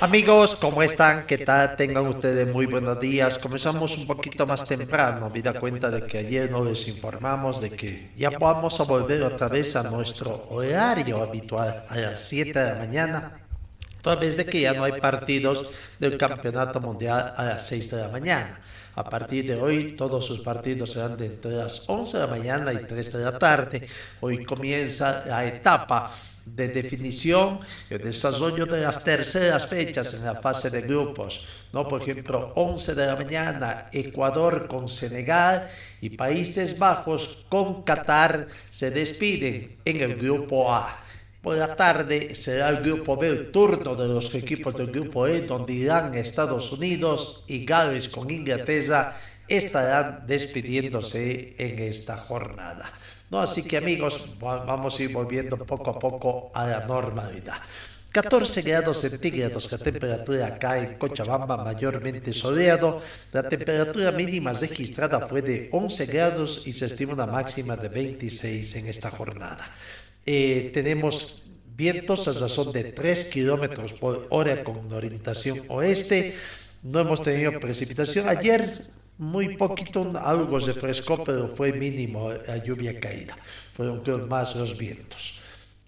Amigos, ¿cómo están? ¿Qué tal? Tengan ustedes muy buenos días. Comenzamos un poquito más temprano. Me da cuenta de que ayer no les informamos de que ya vamos a volver otra vez a nuestro horario habitual a las 7 de la mañana. Toda vez de que ya no hay partidos del Campeonato Mundial a las 6 de la mañana. A partir de hoy, todos sus partidos serán de entre las 11 de la mañana y 3 de la tarde. Hoy comienza la etapa de definición y desarrollo de las terceras fechas en la fase de grupos. ¿no? Por ejemplo, 11 de la mañana, Ecuador con Senegal y Países Bajos con Qatar se despiden en el grupo A. Por la tarde será el grupo B, el turno de los equipos del grupo E, donde Irán, Estados Unidos y Gales con Inglaterra estarán despidiéndose en esta jornada. No, así que amigos, vamos a ir volviendo poco a poco a la normalidad. 14 grados centígrados la temperatura acá en Cochabamba, mayormente soleado. La temperatura mínima registrada fue de 11 grados y se estima una máxima de 26 en esta jornada. Eh, tenemos vientos a razón de 3 kilómetros por hora con orientación oeste. No hemos tenido precipitación. Ayer muy poquito, algo se frescó, pero fue mínimo la lluvia caída. Fueron más los vientos.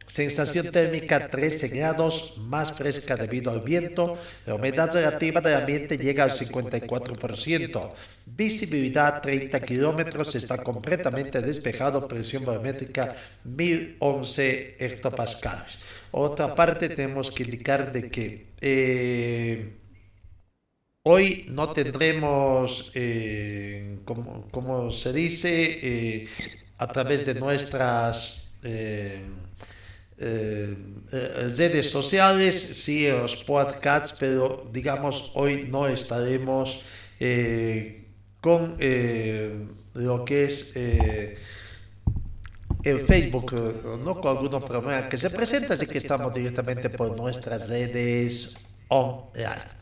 Sensación térmica 13 grados, más fresca debido al viento. La humedad relativa del ambiente llega al 54%. Visibilidad 30 kilómetros, está completamente despejado, presión barométrica 1011 hectopascales. Otra parte tenemos que indicar de que eh, Hoy no tendremos, eh, como, se dice, eh, a través de nuestras eh, redes sociales, sí, los podcasts, pero digamos, hoy no estaremos con lo que es el Facebook, no con algunos problemas que se presenta, así que estamos directamente por nuestras redes online.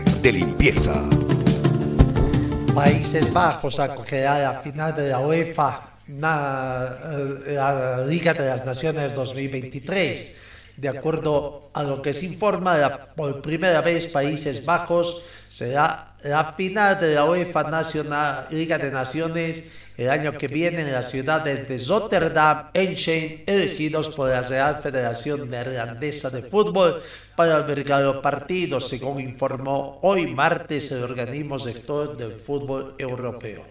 De limpieza. Países Bajos acogerá la final de la UEFA, la, eh, la Liga de las Naciones 2023. De acuerdo a lo que se informa, por primera vez Países Bajos será la final de la UEFA Nacional, Liga de Naciones el año que viene en las ciudades de Rotterdam, Enschede, elegidos por la Real Federación Neerlandesa de Fútbol para albergar los partidos, según informó hoy martes el organismo sector del fútbol europeo.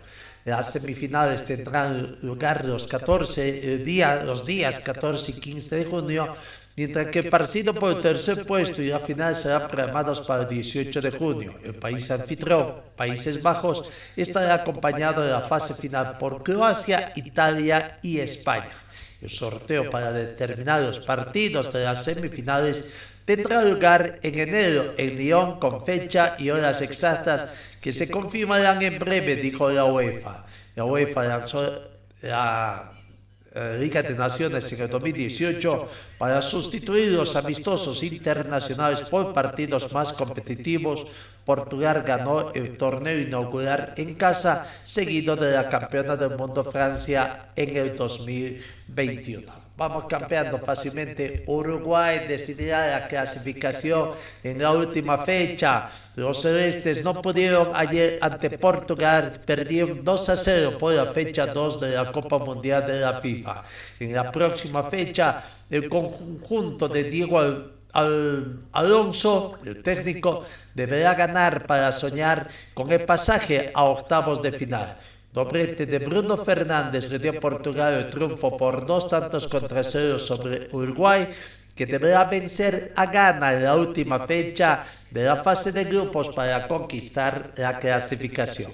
Las semifinales tendrán lugar los 14 días, los días 14 y 15 de junio mientras que el partido por el tercer puesto y la final serán programados para el 18 de junio. El país anfitrión, Países Bajos, estará acompañado de la fase final por Croacia, Italia y España. El sorteo para determinar los partidos de las semifinales tendrá lugar en enero en Lyon con fecha y horas exactas que se confirmarán en breve, dijo la UEFA. La UEFA lanzó la Liga de Naciones en el 2018 para sustituir los amistosos internacionales por partidos más competitivos. Portugal ganó el torneo inaugural en casa, seguido de la campeona del mundo Francia en el 2021. Vamos campeando fácilmente. Uruguay decidirá la clasificación en la última fecha. Los celestes no pudieron ayer ante Portugal, perdieron 2 a 0 por la fecha 2 de la Copa Mundial de la FIFA. En la próxima fecha, el conjunto de Diego Alonso, el técnico, deberá ganar para soñar con el pasaje a octavos de final. Doblete de Bruno Fernández le dio a Portugal el triunfo por dos tantos contra cero sobre Uruguay, que deberá vencer a Ghana en la última fecha de la fase de grupos para conquistar la clasificación.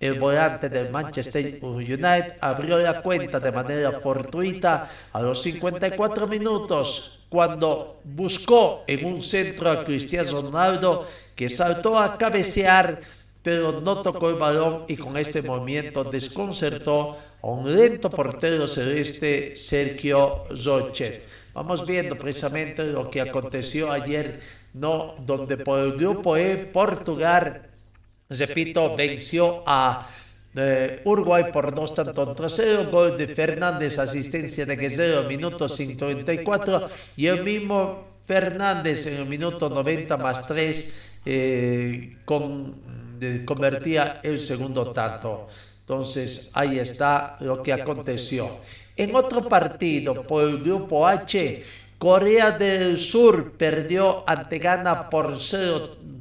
El volante del Manchester United abrió la cuenta de manera fortuita a los 54 minutos cuando buscó en un centro a Cristiano Ronaldo que saltó a cabecear pero no tocó el balón y con este movimiento desconcertó a un lento portero celeste Sergio Rochet. Vamos viendo precisamente lo que aconteció ayer, no, donde por el grupo E Portugal, repito, venció a eh, Uruguay por dos tantos contra cero, gol de Fernández, asistencia de Guerrero, minuto 134, y el mismo Fernández en el minuto 90 más 3 eh, con convertía el segundo tanto. Entonces ahí está lo que aconteció. En otro partido por el grupo H, Corea del Sur perdió ante Ghana por,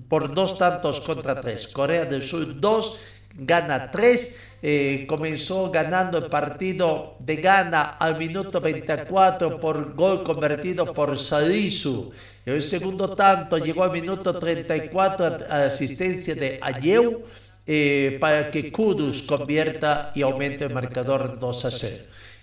por dos tantos contra tres. Corea del Sur 2, gana 3. Eh, comenzó ganando el partido de Ghana al minuto 24 por gol convertido por Salisu. El segundo tanto llegó al minuto 34 a asistencia de Ayeu eh, para que Kudus convierta y aumente el marcador 2 a 0.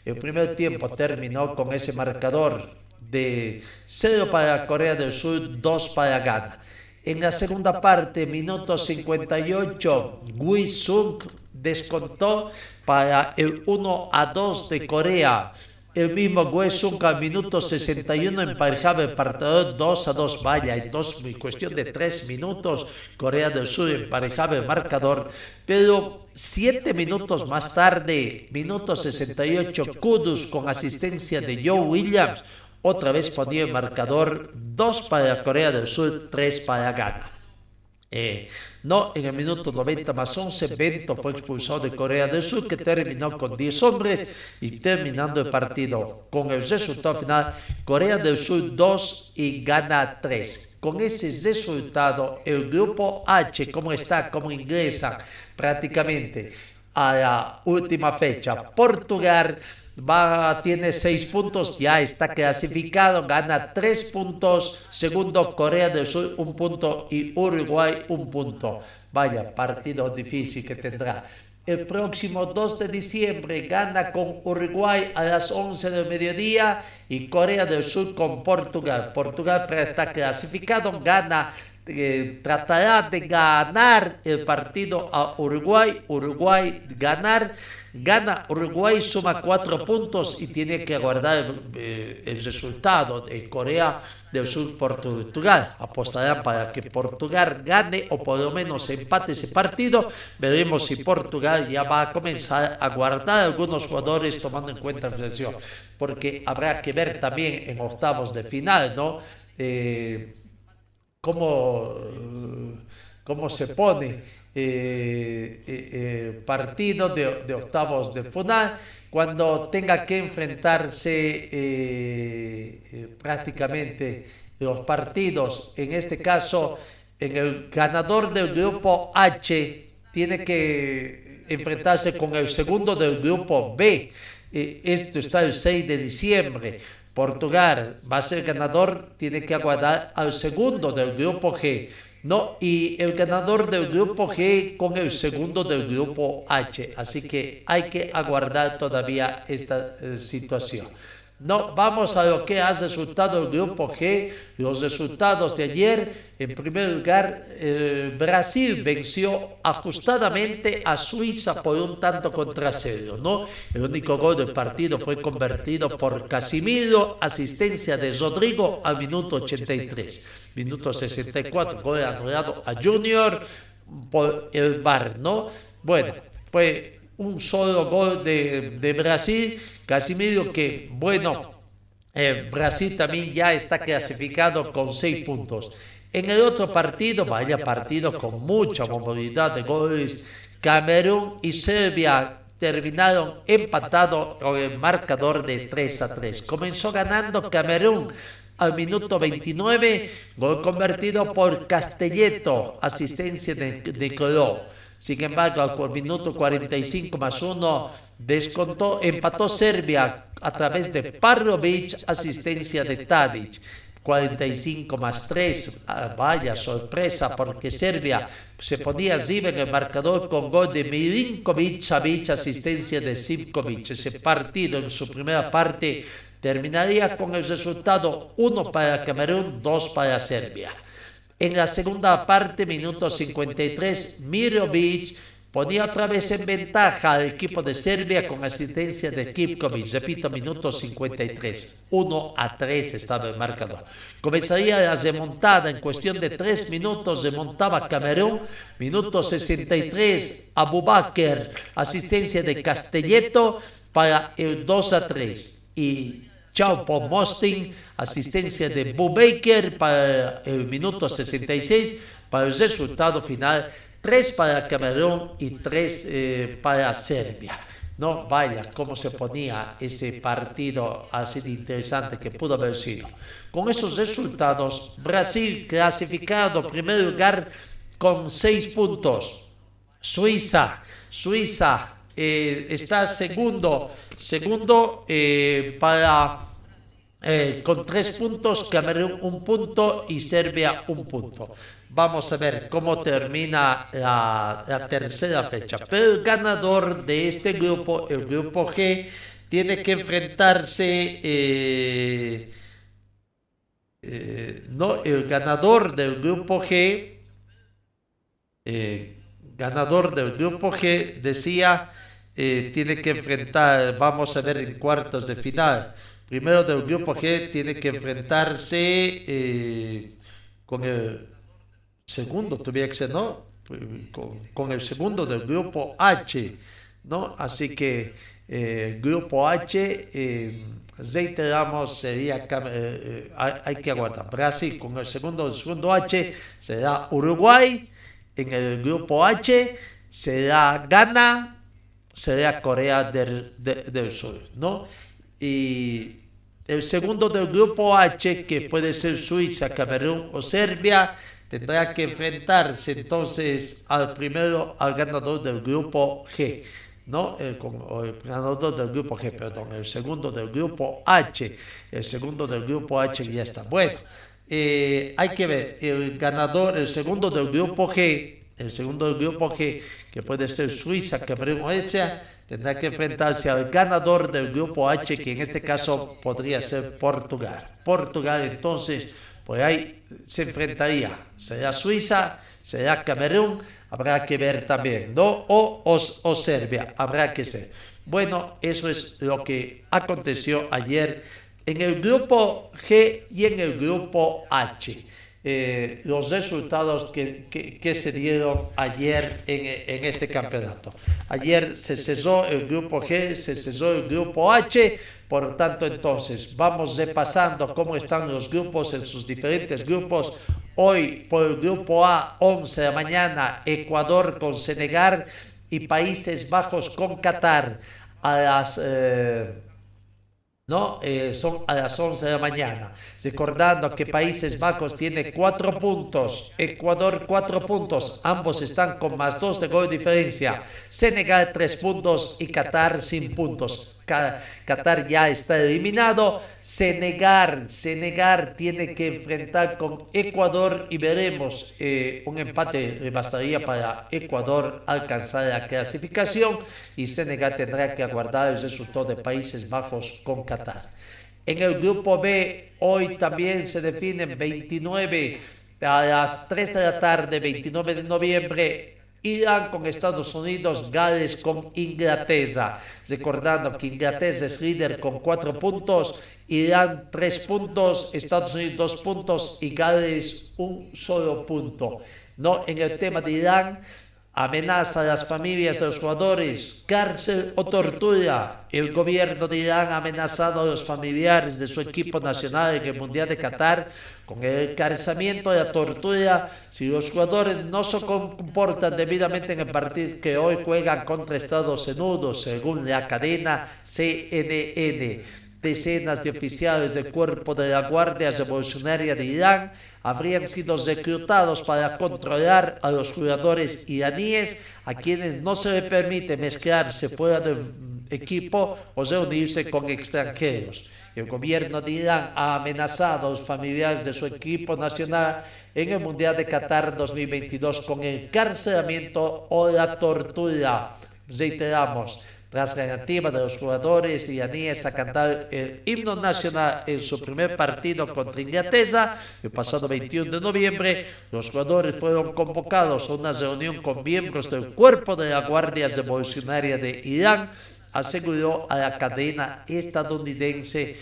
El primer tiempo terminó con ese marcador de 0 para Corea del Sur, 2 para Ghana. En la segunda parte, minuto 58, Wei Sung descontó para el 1 a 2 de Corea. El mismo Wei Sung al minuto 61 emparejaba el partido 2 a 2. Vaya, en dos, cuestión de 3 minutos, Corea del Sur emparejaba el marcador. Pero 7 minutos más tarde, minuto 68, Kudus con asistencia de Joe Williams otra vez ponía el marcador 2 para Corea del Sur, 3 para Ghana. Eh, no, en el minuto 90 más 11, Bento fue expulsado de Corea del Sur, que terminó con 10 hombres y terminando el partido con el resultado final, Corea del Sur 2 y Ghana 3. Con ese resultado, el grupo H, ¿cómo está? ¿Cómo ingresa prácticamente a la última fecha? Portugal va, tiene seis puntos, ya está clasificado, gana tres puntos, segundo Corea del Sur un punto y Uruguay un punto. Vaya, partido difícil que tendrá. El próximo 2 de diciembre gana con Uruguay a las 11 del mediodía y Corea del Sur con Portugal. Portugal está clasificado, gana eh, tratará de ganar el partido a Uruguay, Uruguay ganar, gana Uruguay, suma cuatro puntos y tiene que aguardar eh, el resultado de Corea del Sur Portugal. Apostarán para que Portugal gane o por lo menos empate ese partido. Veremos si Portugal ya va a comenzar a guardar algunos jugadores tomando en cuenta la inflación, porque habrá que ver también en octavos de final, ¿no? Eh, cómo, cómo se pone eh, eh, eh, partido de, octavos de final cuando tenga que enfrentarse prácticamente los partidos, en este caso, en el ganador del grupo H tiene que enfrentarse con el segundo del grupo B. esto está el 6 de diciembre. Portugal va a ser ganador, tiene que aguardar al segundo del grupo G. No, y el ganador del grupo G con el segundo del grupo H. Así que hay que aguardar todavía esta eh, situación. No, vamos a lo que ha resultado el grupo G. Los resultados de ayer. En primer lugar, eh, Brasil venció ajustadamente a Suiza por un tanto contra cero. ¿no? El único gol del partido fue convertido por Casimiro, asistencia de Rodrigo al minuto 83. Minuto 64, gol anulado a Junior por el VAR. ¿no? Bueno, fue un solo gol de, de Brasil Casimiro que, bueno, eh, Brasil también ya está clasificado con seis puntos. En el otro partido, vaya partido con mucha movilidad de goles, Camerún y Serbia terminaron empatados con el marcador de 3 a 3. Comenzó ganando Camerún al minuto 29, gol convertido por Castelletto, asistencia de, de sin embargo, por minuto 45 más 1 descontó, empató Serbia a través de Parrovic, asistencia de Tadic. 45 más 3, ah, vaya sorpresa, porque Serbia se ponía arriba en el marcador con gol de Milinkovic Savic, asistencia de Sivkovic. Ese partido en su primera parte terminaría con el resultado 1 para Camerún, 2 para Serbia. En la segunda parte, minuto 53, Mirovic ponía otra vez en ventaja al equipo de Serbia con asistencia de Kipkovic. Repito, minuto 53. 1 a 3 estaba el marcador. Comenzaría la remontada en cuestión de 3 minutos. Remontaba Camerún. Minuto 63. Abubakar. Asistencia de Castelletto para el 2 a 3. Y Chao por Mostin, asistencia de Baker para el minuto 66, para el resultado final, 3 para Camerún y 3 eh, para Serbia. No, vaya, cómo se ponía ese partido así de interesante que pudo haber sido. Con esos resultados, Brasil clasificado primer lugar con 6 puntos. Suiza, Suiza eh, está segundo, segundo eh, para eh, con tres puntos, Camerún un punto y Serbia un punto. Vamos a ver cómo termina la, tercera fecha. Pero el ganador de este grupo, el grupo G, tiene que enfrentarse. no, el ganador del grupo G, ganador del grupo G, decía eh, tiene que enfrentar, vamos a ver en cuartos de final. Primero del grupo G tiene que enfrentarse eh, con el segundo, tuviera que ser, ¿no? Con, el segundo del grupo H, ¿no? Así que eh, grupo H, eh, reiteramos, sería, eh, hay, que aguardar. Brasil con el segundo, el segundo H será Uruguay, en el grupo H será Ghana, sería Corea del, del Sur, ¿no? Y el segundo del grupo H, que puede ser Suiza, Camerún o Serbia, tendrá que enfrentarse entonces al primero, al ganador del grupo G. ¿no? El, el, ganador del grupo G, perdón, el segundo del grupo H, el segundo del grupo H ya está. Bueno, eh, hay que ver, el ganador, el segundo del grupo G, el segundo grupo G, que puede ser Suiza, o Echa, tendrá que enfrentarse al ganador del grupo H, que en este caso podría ser Portugal. Portugal entonces, pues ahí se enfrentaría, será Suiza, será Camerún, habrá que ver también, ¿no? O, o, Serbia, habrá que ser. Bueno, eso es lo que aconteció ayer en el grupo G y en el grupo H. Eh, los resultados que, que, se dieron ayer en, en, este campeonato. Ayer se cesó el grupo G, se cesó el grupo H, por tanto entonces vamos repasando cómo están los grupos en sus diferentes grupos. Hoy por el grupo A, 11 de la mañana, Ecuador con Senegal y Países Bajos con Qatar a las... Eh, ¿no? Eh, son a las 11 de la mañana. Recordando que Países Bajos tiene cuatro puntos, Ecuador cuatro puntos, ambos están con más dos de gol de diferencia, Senegal tres puntos y Qatar sin puntos. Qatar ya está eliminado, Senegal, Senegal tiene que enfrentar con Ecuador y veremos eh, un empate bastaría para Ecuador alcanzar la clasificación y Senegal tendrá que aguardar el resultado de Países Bajos con Qatar. En el grupo B, hoy también se definen 29 a las 3 de la tarde, 29 de noviembre, Irán con Estados Unidos, Gales con Inglaterra. Recordando que Inglaterra es líder con 4 puntos, Irán 3 puntos, Estados Unidos 2 puntos y Gales un solo punto. No, en el tema de Irán, amenaza a las familias de los jugadores, cárcel o tortura. El gobierno de Irán ha amenazado a los familiares de su equipo nacional en el Mundial de Qatar con el encarcelamiento y la tortura si los jugadores no se comportan debidamente en el partido que hoy juegan contra Estados Unidos, según la cadena CNN decenas de oficiales del cuerpo de la Guardia Revolucionaria de Irán habrían sido reclutados para controlar a los jugadores iraníes a quienes no se les permite mezclarse fuera del equipo o reunirse con extranjeros. El gobierno de Irán ha amenazado a los familiares de su equipo nacional en el Mundial de Qatar 2022 con el encarcelamiento o la tortura. Reiteramos, tras la negativa de los jugadores iraníes a cantar el himno nacional en su primer partido contra Inglaterra, el pasado 21 de noviembre, los jugadores fueron convocados a una reunión con miembros del cuerpo de la Guardia Revolucionaria de Irán, aseguró a la cadena estadounidense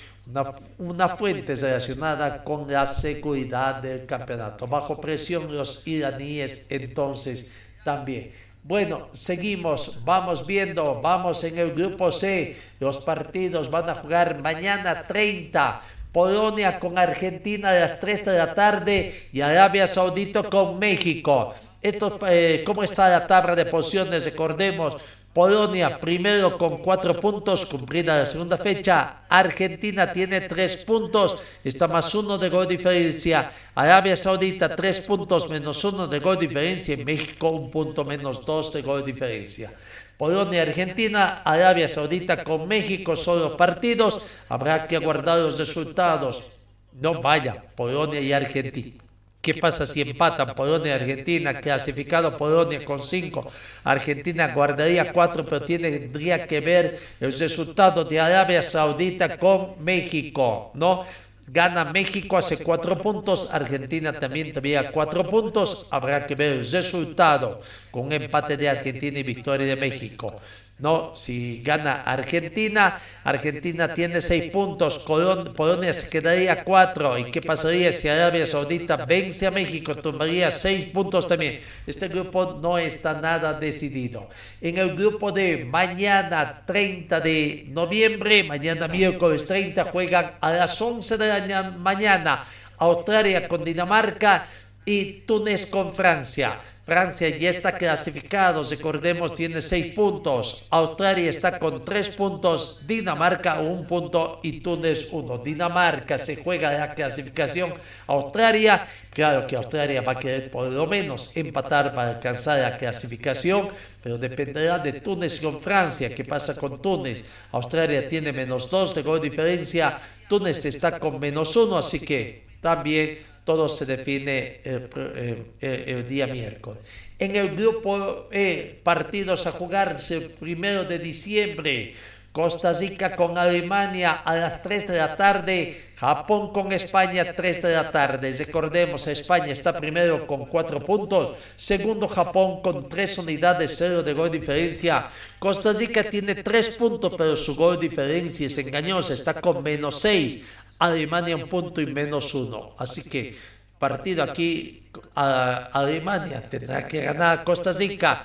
una, fuente relacionada con la seguridad del campeonato. Bajo presión los iraníes entonces también. Bueno, seguimos, vamos viendo, vamos en el grupo C. Los partidos van a jugar mañana 30. Polonia con Argentina a las 3 de la tarde y Arabia Saudita con México. Esto, eh, ¿Cómo está la tabla de posiciones? Recordemos, Polonia primero con cuatro puntos, cumplida la segunda fecha. Argentina tiene tres puntos, está más uno de gol diferencia. Arabia Saudita tres puntos menos uno de gol diferencia. México un punto menos dos de gol diferencia. Polonia, Argentina, Arabia Saudita con México solo partidos. Habrá que aguardar los resultados. No vaya, Polonia y Argentina. ¿Qué pasa si empatan Polonia y Argentina? Clasificado Polonia con 5. Argentina guardaría 4, pero tendría que ver el resultado de Arabia Saudita con México, ¿no? Gana México hace 4 puntos, Argentina también tendría 4 puntos. Habrá que ver el resultado con empate de Argentina y victoria de México. No, si gana Argentina, Argentina tiene seis puntos, Polonia se quedaría cuatro. ¿Y qué pasaría si Arabia Saudita vence a México? Tomaría seis puntos también. Este grupo no está nada decidido. En el grupo de mañana 30 de noviembre, mañana miércoles 30, juegan a las 11 de la mañana Australia con Dinamarca y Túnez con Francia. Francia ya está clasificado, recordemos, tiene seis puntos. Australia está con tres puntos, Dinamarca un punto y Túnez uno. Dinamarca se juega la clasificación. Australia, claro que Australia va a querer por lo menos empatar para alcanzar la clasificación, pero dependerá de Túnez con Francia. ¿Qué pasa con Túnez? Australia tiene menos dos de gol diferencia, Túnez está con menos uno, así que también todo se define el, día miércoles. En el grupo E, partidos a jugarse primero de diciembre. Costa Rica con Alemania a las 3 de la tarde, Japón con España 3 de la tarde. Recordemos, España está primero con 4 puntos, segundo Japón con 3 unidades, 0 de gol diferencia. Costa Rica tiene 3 puntos, pero su gol diferencia es engañosa, está con menos 6. Alemania un punto y menos uno. Así que partido aquí, a Alemania tendrá que ganar Costa Rica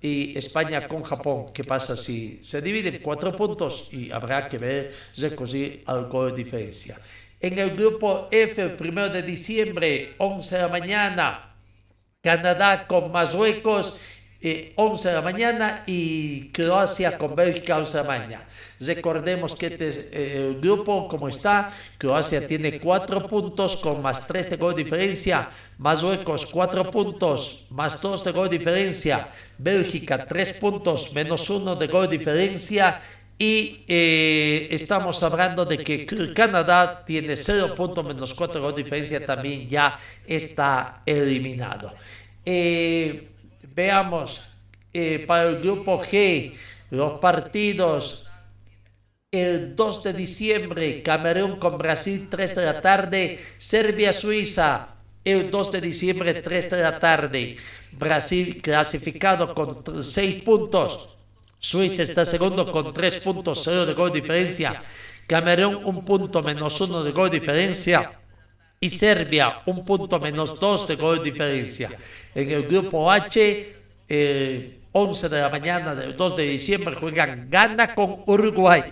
y España con Japón. ¿Qué pasa si se dividen cuatro puntos y habrá que ver si algo de diferencia? En el grupo F, el primero de diciembre, 11 de la mañana, Canadá con Marruecos 11 de la mañana y Croacia con Bélgica 11 de la mañana. Recordemos que este, eh, el grupo como está, Croacia tiene 4 puntos con más 3 de gol de diferencia, Marruecos 4 puntos más 2 de gol de diferencia, Bélgica 3 puntos menos 1 de gol de diferencia y eh, estamos hablando de que Canadá tiene 0 puntos menos 4 de gol de diferencia, también ya está eliminado. Eh, Veamos eh, para el grupo G los partidos El 2 de diciembre, Camerún con Brasil, 3 de la tarde. Serbia-Suiza, el 2 de diciembre, 3 de la tarde. Brasil clasificado con 6 puntos. Suiza está segundo con 3 puntos, 0 de gol diferencia. Camerún un punto menos 1 de gol diferencia. Y Serbia un punto menos 2 de gol diferencia. En el grupo H, eh, 11 de la mañana del 2 de diciembre juegan Ghana con Uruguay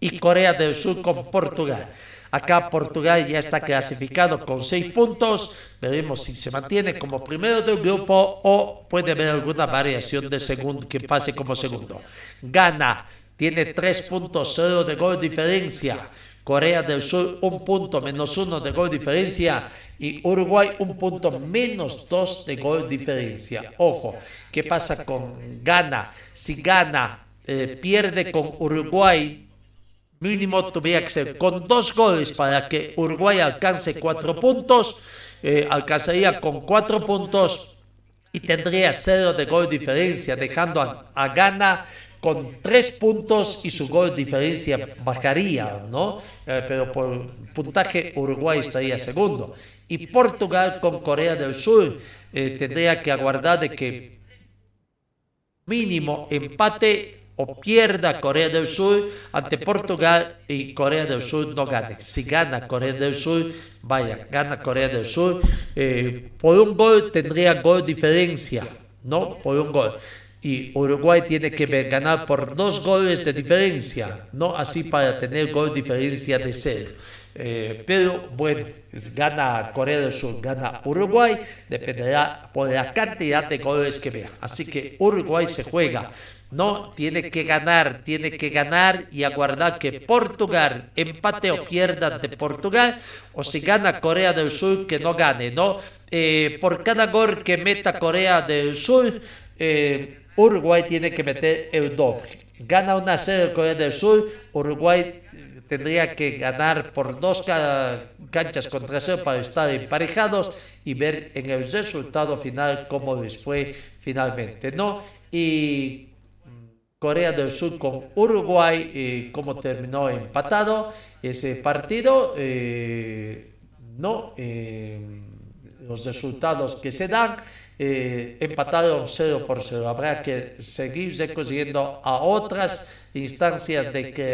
y Corea del Sur con Portugal. Acá Portugal ya está clasificado con 6 puntos. Veremos si se mantiene como primero del grupo o puede haber alguna variación de segundo que pase como segundo. Ghana tiene 3 puntos, 0 de gol diferencia. Corea del Sur un punto menos 1 de gol diferencia y Uruguay un punto menos 2 de gol diferencia. Ojo, ¿qué pasa con Ghana? Si Ghana eh, pierde con Uruguay, mínimo tuviera que ser con dos goles para que Uruguay alcance cuatro puntos, eh, alcanzaría con cuatro puntos y tendría cero de gol diferencia, dejando a, Ghana con tres puntos y su gol diferencia bajaría, ¿no? Eh, pero por puntaje Uruguay estaría segundo. Y Portugal con Corea del Sur eh, tendría que aguardar de que mínimo empate o pierda Corea del Sur ante Portugal y Corea del Sur no gane. Si gana Corea del Sur, vaya, gana Corea del Sur, eh, por un gol tendría gol diferencia, ¿no? Por un gol. Y Uruguay tiene que ganar por dos goles de diferencia, ¿no? Así para tener gol diferencia de cero. Eh, pero bueno, gana Corea del Sur, gana Uruguay, dependerá por la cantidad de goles que vea. Así que Uruguay se juega no, tiene que ganar, tiene que ganar y aguardar que Portugal empate o pierda ante Portugal, o si gana Corea del Sur, que no gane, ¿no? Eh, por cada gol que meta Corea del Sur, eh, Uruguay tiene que meter el doble. Gana una serie Corea del Sur, Uruguay tendría que ganar por dos canchas contra cero para estar emparejados y ver en el resultado final cómo les fue finalmente, ¿no? Y Corea del Sur con Uruguay, eh, cómo terminó empatado ese partido. Eh, no, eh, los resultados que se dan, eh, empataron 0 por 0. Habrá que seguir consiguiendo a otras instancias de, que,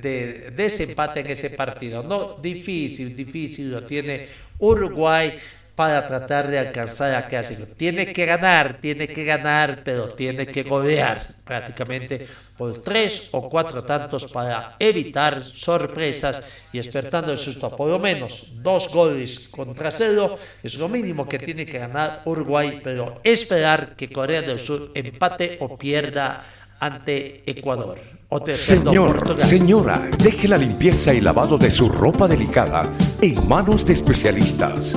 de desempate en ese partido. No, difícil, difícil lo tiene Uruguay para tratar de alcanzar a que Tiene que ganar, tiene que ganar, pero tiene que golear prácticamente por tres o cuatro tantos para evitar sorpresas y despertando el susto. Por lo menos dos goles contra cero es lo mínimo que tiene que ganar Uruguay, pero esperar que Corea del Sur empate o pierda ante Ecuador. Señor, señora, deje la limpieza y lavado de su ropa delicada en manos de especialistas.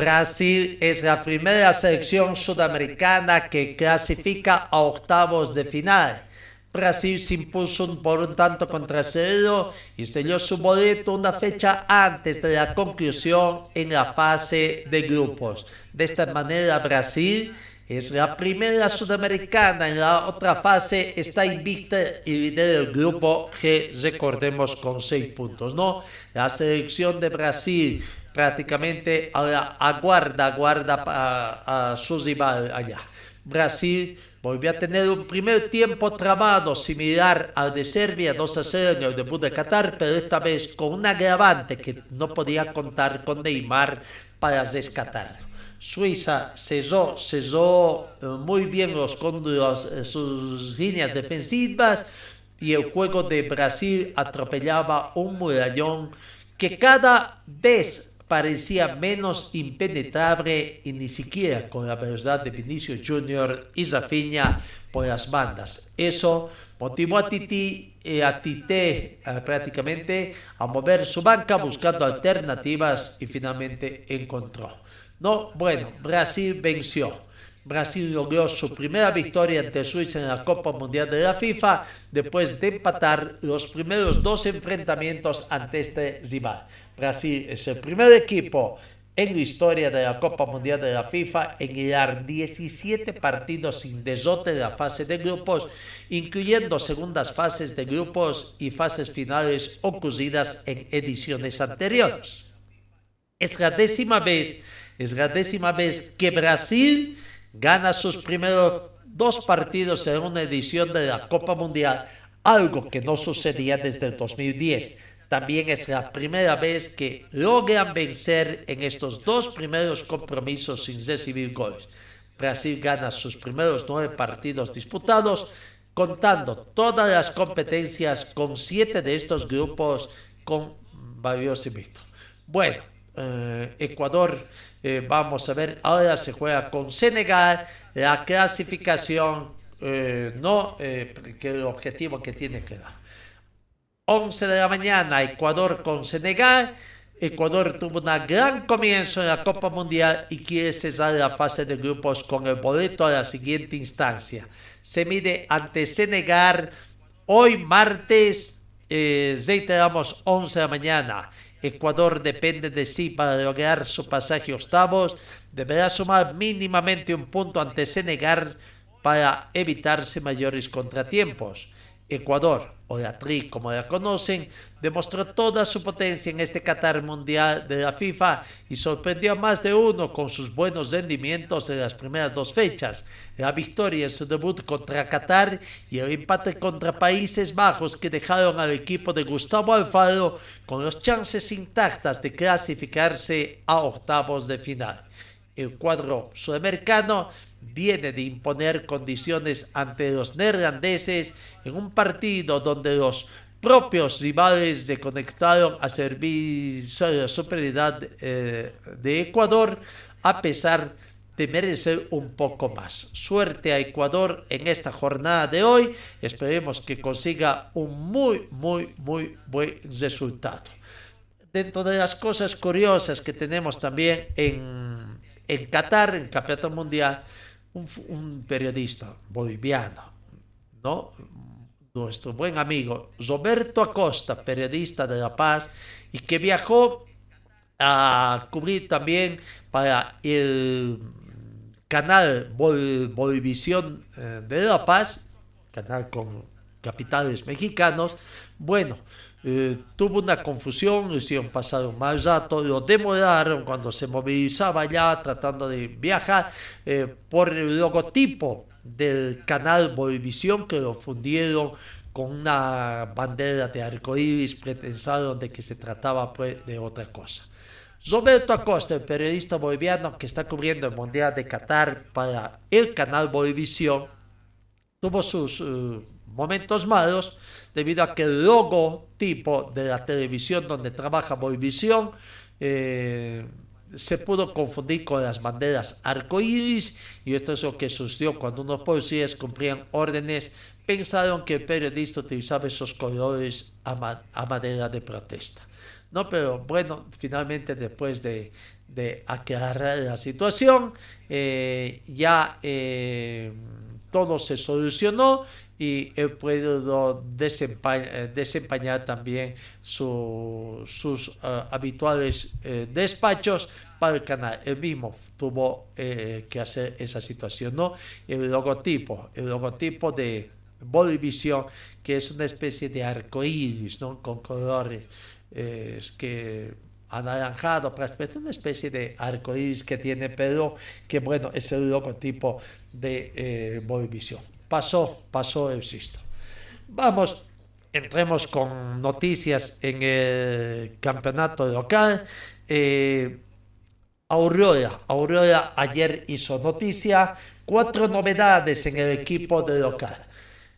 Brasil es la primera selección sudamericana que clasifica a octavos de final. Brasil se impuso por un tanto contra cero y selló su boleto una fecha antes de la conclusión en la fase de grupos. De esta manera, Brasil es la primera sudamericana. En la otra fase está invicta y lidera el grupo G, recordemos, con seis puntos. ¿no? La selección de Brasil prácticamente aguarda, aguarda a, a su rival allá. Brasil volvió a tener un primer tiempo trabado similar al de Serbia 2 a 0 en el debut de Qatar, pero esta vez con un agravante que no podía contar con Neymar para rescatarlo. Suiza cesó, cesó eh, muy bien los, los, eh, sus líneas defensivas y el juego de Brasil atropellaba un murallón que cada vez parecía menos impenetrable y ni siquiera con la velocidad de Vinicius Junior y Zafiña por las bandas. Eso motivó a Titi y a Tite eh, prácticamente a mover su banca buscando alternativas y finalmente encontró. No, bueno, Brasil venció. Brasil logró su primera victoria ante Suiza en la Copa Mundial de la FIFA después de empatar los primeros dos enfrentamientos ante este rival. Brasil es el primer equipo en la historia de la Copa Mundial de la FIFA en hilar 17 partidos sin derrota en la fase de grupos, incluyendo segundas fases de grupos y fases finales ocurridas en ediciones anteriores. Es la décima vez, es la décima vez que Brasil gana sus primeros dos partidos en una edición de la Copa Mundial, algo que no sucedía desde el 2010. También es la primera vez que logran vencer en estos dos primeros compromisos sin recibir goles. Brasil gana sus primeros nueve partidos disputados, contando todas las competencias con siete de estos grupos con varios invictos. Bueno, eh, Ecuador, eh, vamos a ver, ahora se juega con Senegal, la clasificación, eh, no, que el objetivo que tiene que dar. 11 de la mañana, Ecuador con Senegal. Ecuador tuvo un gran comienzo en la Copa Mundial y quiere cesar la fase de grupos con el boleto a la siguiente instancia. Se mide ante Senegal hoy martes, eh, reiteramos 11 de la mañana. Ecuador depende de sí para lograr su pasaje octavos. Deberá sumar mínimamente un punto ante Senegal para evitarse mayores contratiempos. Ecuador, o la TRI como la conocen, demostró toda su potencia en este Qatar Mundial de la FIFA y sorprendió a más de uno con sus buenos rendimientos en las primeras dos fechas. La victoria en su debut contra Qatar y el empate contra Países Bajos que dejaron al equipo de Gustavo Alfaro con los chances intactas de clasificarse a octavos de final. El cuadro sudamericano viene de imponer condiciones ante los neerlandeses en un partido donde los propios rivales se conectaron a servicio de superioridad eh, de Ecuador a pesar de merecer un poco más. Suerte a Ecuador en esta jornada de hoy. Esperemos que consiga un muy, muy, muy buen resultado. Dentro de las cosas curiosas que tenemos también en, en Qatar, en Campeonato Mundial, un, periodista boliviano, ¿no? nuestro buen amigo Roberto Acosta, periodista de La Paz, y que viajó a cubrir también para el canal Bolivisión eh, de La Paz, canal con capitales mexicanos. Bueno, eh, tuvo una confusión, hicieron pasar un mal rato, lo demoraron cuando se movilizaba ya tratando de viajar eh, por el logotipo del canal Bolivisión que lo fundieron con una bandera de arcoíris, pretensaron de que se trataba pues, de otra cosa. Roberto Acosta, el periodista boliviano que está cubriendo el Mundial de Qatar para el canal Bolivisión, tuvo sus eh, momentos malos debido a que el logotipo de la televisión donde trabaja Bolivisión eh, se pudo confundir con las banderas arcoíris y esto es lo que sucedió cuando unos policías cumplían órdenes pensaron que el periodista utilizaba esos colores a, a manera de protesta. No, pero bueno, finalmente después de, de aclarar la situación, eh, ya eh, todo se solucionó y he podido eh, desempeñar, también sus uh, habituales eh, despachos para el canal. El mismo tuvo eh, que hacer esa situación, ¿no? El logotipo, el logotipo de Bolivisión, que es una especie de arcoíris, ¿no? Con colores que anaranjado, prácticamente una especie de arcoíris que tiene pero que bueno, es el logotipo de Bolivisión pasó, pasó existo. Vamos, entremos con noticias en el campeonato local. Eh, Aurora, Aurora ayer hizo noticia, cuatro novedades en el equipo de local.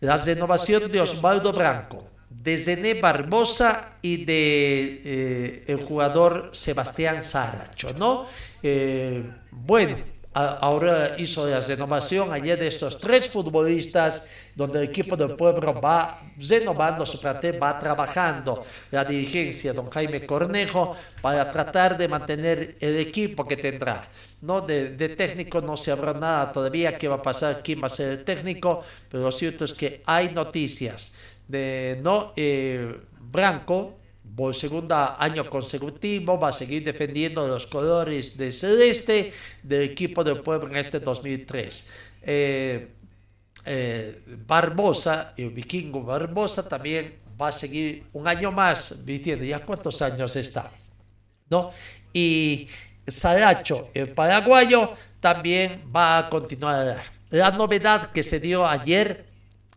La renovación de Osvaldo Branco, de Zené Barbosa y de eh, el jugador Sebastián Saracho, ¿no? Eh, bueno, ahora hizo la renovación ayer de estos tres futbolistas, donde el equipo del pueblo va renovando su plantel, va trabajando la dirigencia, don Jaime Cornejo, para tratar de mantener el equipo que tendrá. ¿no? De, técnico no se habrá nada todavía, qué va a pasar, quién va a ser el técnico, pero lo cierto es que hay noticias de no eh, Branco por segundo año consecutivo va a seguir defendiendo los colores de celeste del equipo del pueblo en este 2003. Eh, eh, Barbosa, el vikingo Barbosa también va a seguir un año más, vistiendo ya cuántos años está, ¿no? Y Saracho, el paraguayo, también va a continuar. La novedad que se dio ayer,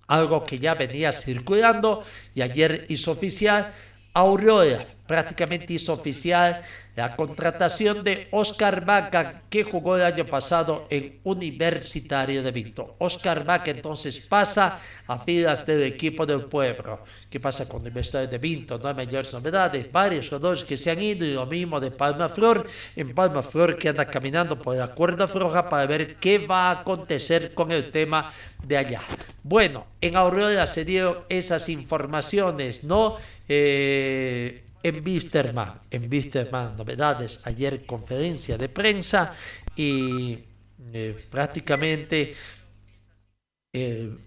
algo que ya venía circulando y ayer hizo oficial, Aurora prácticamente hizo oficial la contratación de Oscar Vaca, que jugó el año pasado en Universitario de Vinto. Oscar Vaca entonces pasa a filas del equipo del pueblo. ¿Qué pasa con Universitario de Vinto? No hay mayores novedades. Varios jugadores que se han ido y lo mismo de Palma Flor. En Palma Flor que anda caminando por la cuerda floja para ver qué va a acontecer con el tema de allá. Bueno, en Aurora se dieron esas informaciones, ¿no? Eh, en Wisterman, en Wisterman novedades, ayer conferencia de prensa y eh, prácticamente el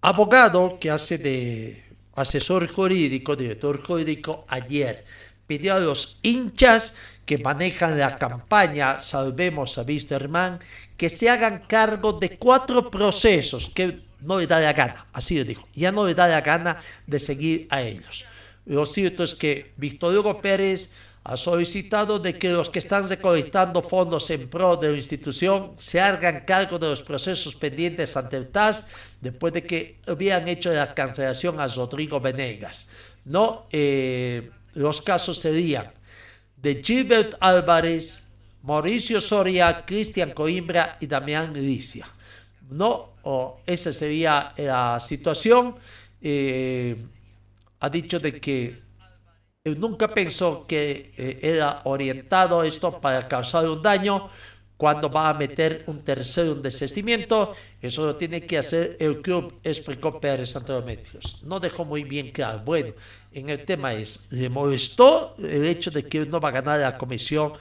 abogado que hace de asesor jurídico, director jurídico, ayer pidió a los hinchas que manejan la campaña Salvemos a Wisterman que se hagan cargo de cuatro procesos que no le da la gana, así lo dijo, ya no le da la gana de seguir a ellos. Lo cierto es que Víctor Hugo Pérez ha solicitado de que los que están recolectando fondos en pro de la institución se hagan cargo de los procesos pendientes ante el TAS después de que habían hecho la cancelación a Rodrigo Venegas. ¿no? Eh, los casos serían de Gilbert Álvarez, Mauricio Soria, Cristian Coimbra y Damián Licia. ¿no? Esa sería la situación. Eh, ha dicho de que nunca pensó que eh, era orientado esto para causar un daño cuando va a meter un tercero un desistimiento, eso lo tiene que hacer el club, explicó Pérez Médicos. No dejó muy bien claro. Bueno, en el tema es, le molestó el hecho de que no va a ganar la comisión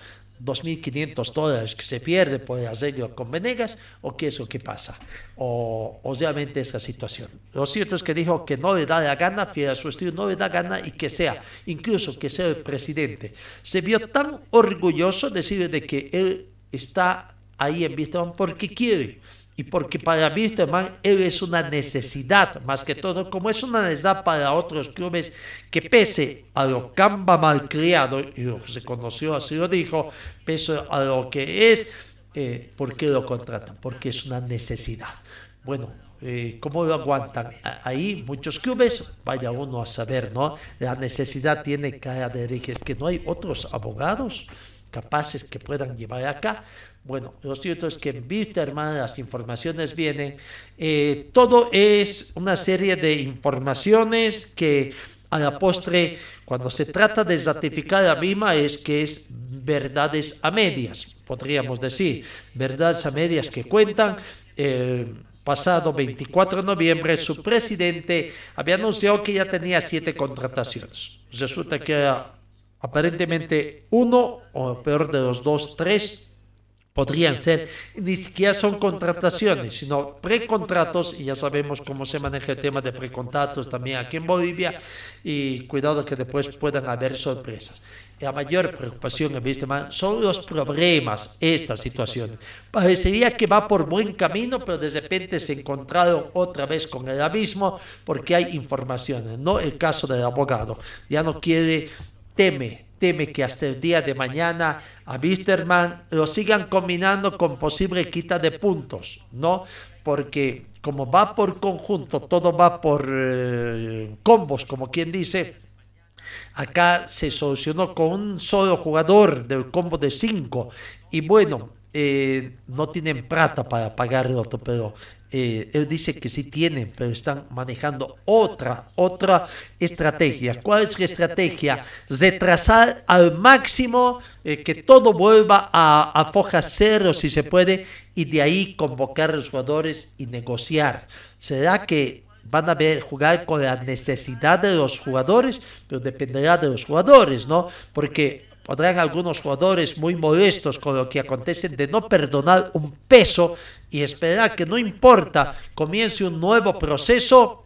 2.500 dólares que se pierde por el arreglo con Venegas o qué es lo que pasa o, o, esa situación. Lo cierto es que dijo que no le da la gana, fiel a no le da gana y que sea, incluso que sea el presidente. Se vio tan orgulloso de decir de que él está ahí en porque quiere y porque para Wisterman él es una necesidad, más que todo, como es una necesidad para otros clubes que pese a lo camba malcriado, y lo se conoció, así lo dijo, pese a lo que es, eh, ¿por qué lo contratan? Porque es una necesidad. Bueno, eh, ¿cómo lo aguantan? Ahí muchos clubes, vaya uno a saber, ¿no? La necesidad tiene cara de es que no hay otros abogados capaces que puedan llevar acá bueno, lo cierto es que en Bitterman las informaciones vienen. Eh, todo es una serie de informaciones que a la postre, cuando se trata de ratificar la misma, es que es verdades a medias, podríamos decir. Verdades a medias que cuentan. Eh, pasado 24 de noviembre, su presidente había anunciado que ya tenía siete contrataciones. Resulta que aparentemente uno, o peor de los dos, tres podrían ser, ni siquiera son contrataciones, sino precontratos, y ya sabemos cómo se maneja el tema de precontratos también aquí en Bolivia, y cuidado que después puedan haber sorpresas. La mayor preocupación en este son los problemas, esta situación. Parecería que va por buen camino, pero de repente se encontraron otra vez con el abismo porque hay informaciones, no el caso del abogado. Ya no quiere, teme teme que hasta el día de mañana a Wisterman lo sigan combinando con posible quita de puntos, ¿no? Porque como va por conjunto, todo va por eh, combos, como quien dice, acá se solucionó con un solo jugador del combo de 5 y bueno, eh, no tienen plata para pagar el otro, pero eh, él dice que sí tienen, pero están manejando otra, otra estrategia. ¿Cuál es la estrategia? Retrasar al máximo eh, que todo vuelva a, a foja cero si se puede y de ahí convocar a los jugadores y negociar. ¿Será que van a ver, jugar con la necesidad de los jugadores? Pero dependerá de los jugadores, ¿no? Porque podrán algunos jugadores muy modestos con lo que acontece de no perdonar un peso y esperar que no importa, comience un nuevo proceso,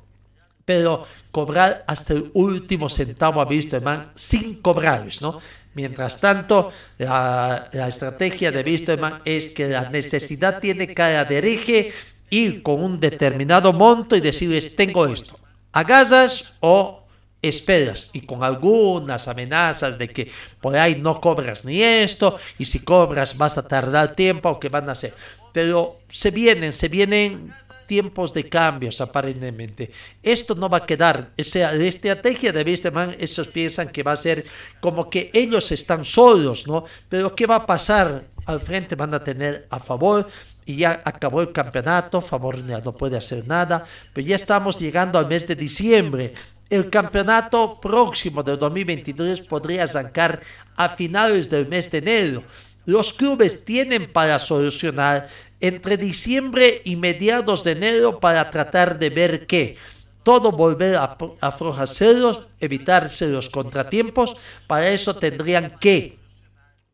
pero cobrar hasta el último centavo a Wisterman sin cobrarles, ¿no? Mientras tanto, la, estrategia de Wisterman es que la necesidad tiene cara de hereje, ir con un determinado monto y decirles, tengo esto, agasas o esperas y con algunas amenazas de que por ahí no cobras ni esto y si cobras vas a tardar tiempo o que van a hacer. Pero se vienen, se vienen tiempos de cambios aparentemente. Esto no va a quedar, esa la estrategia de Wisterman, esos piensan que va a ser como que ellos están solos, ¿no? Pero ¿qué va a pasar? Al frente van a tener a favor y ya acabó el campeonato, favor no puede hacer nada, pero ya estamos llegando al mes de diciembre el campeonato próximo del 2023 podría arrancar a finales del mes de enero. Los clubes tienen para solucionar entre diciembre y mediados de enero para tratar de ver que todo volver a, a ceros, evitarse los contratiempos. Para eso tendrían que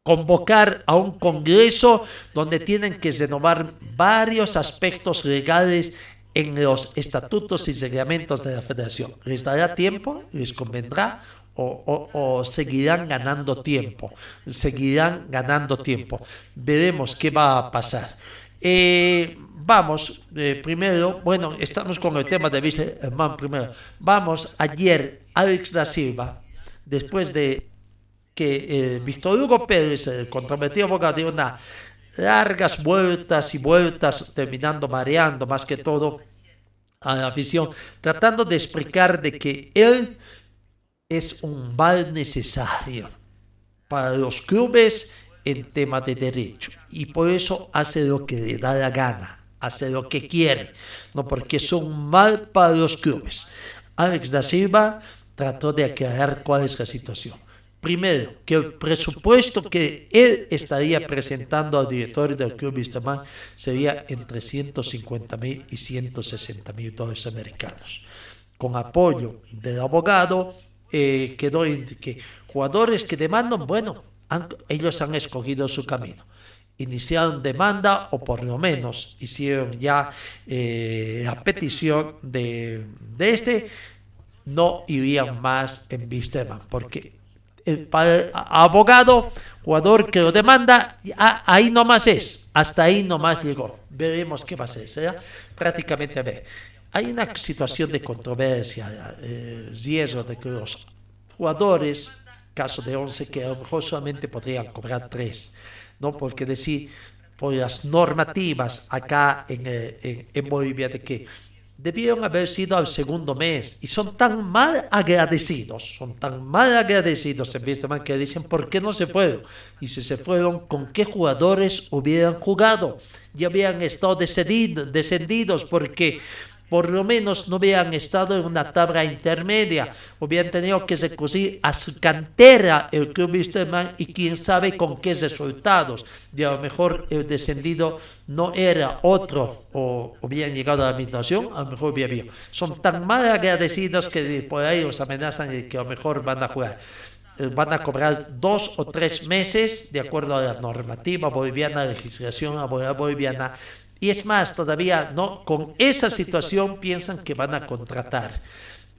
convocar a un congreso donde tienen que renovar varios aspectos legales en los estatutos y reglamentos de la federación. ¿Les dará tiempo? ¿Les convendrá? O, seguirán ganando tiempo? Seguirán ganando tiempo. Veremos qué va a pasar. Eh, vamos, eh, primero, bueno, estamos con el tema de Wisterman primero. Vamos, ayer Alex da Silva, después de que eh, Víctor Hugo Pérez, el comprometido abogado, dio una largas vueltas y vueltas, terminando mareando más que todo a la afición, tratando de explicar de que él es un mal necesario para los clubes en tema de derecho y por eso hace lo que le da la gana, hace lo que quiere, no porque es un mal para los clubes. Alex da Silva trató de aclarar cuál es la situación. Primero, que el presupuesto que él estaría presentando al director del club Vistamán sería entre 150 mil y 160 mil dólares americanos. Con apoyo del abogado, eh, quedó que jugadores que demandan, bueno, ellos han escogido su camino. Iniciaron demanda o por lo menos hicieron ya eh, la petición de, de este, no irían más en Vistamán, porque el, abogado, jugador que lo demanda, ahí nomás es, hasta ahí nomás llegó. Veremos qué va a ser. ¿será? Prácticamente a ver. Hay una situación de controversia, eh, riesgo de que los jugadores, caso de 11, que a lo mejor solamente podrían cobrar 3, ¿no? Porque decir, por las normativas acá en, eh, en, en Bolivia de que debieron haber sido al segundo mes y son tan mal agradecidos, son tan mal agradecidos en Wisterman que dicen por qué no se fueron y si se fueron con qué jugadores hubieran jugado ya habían estado descendidos porque por lo menos no hubieran estado en una tabla intermedia, hubieran tenido que recurrir a su cantera el club Wisterman y quién sabe con qué resultados. Y a lo mejor el descendido no era otro o hubieran llegado a la situación, a lo mejor hubiera habido. Son tan mal agradecidos que por ahí los amenazan de que a lo mejor van a jugar eh, van a cobrar dos o tres meses de acuerdo a la normativa boliviana, legislación boliviana, y es más, todavía no, con esa situación piensan que van a contratar.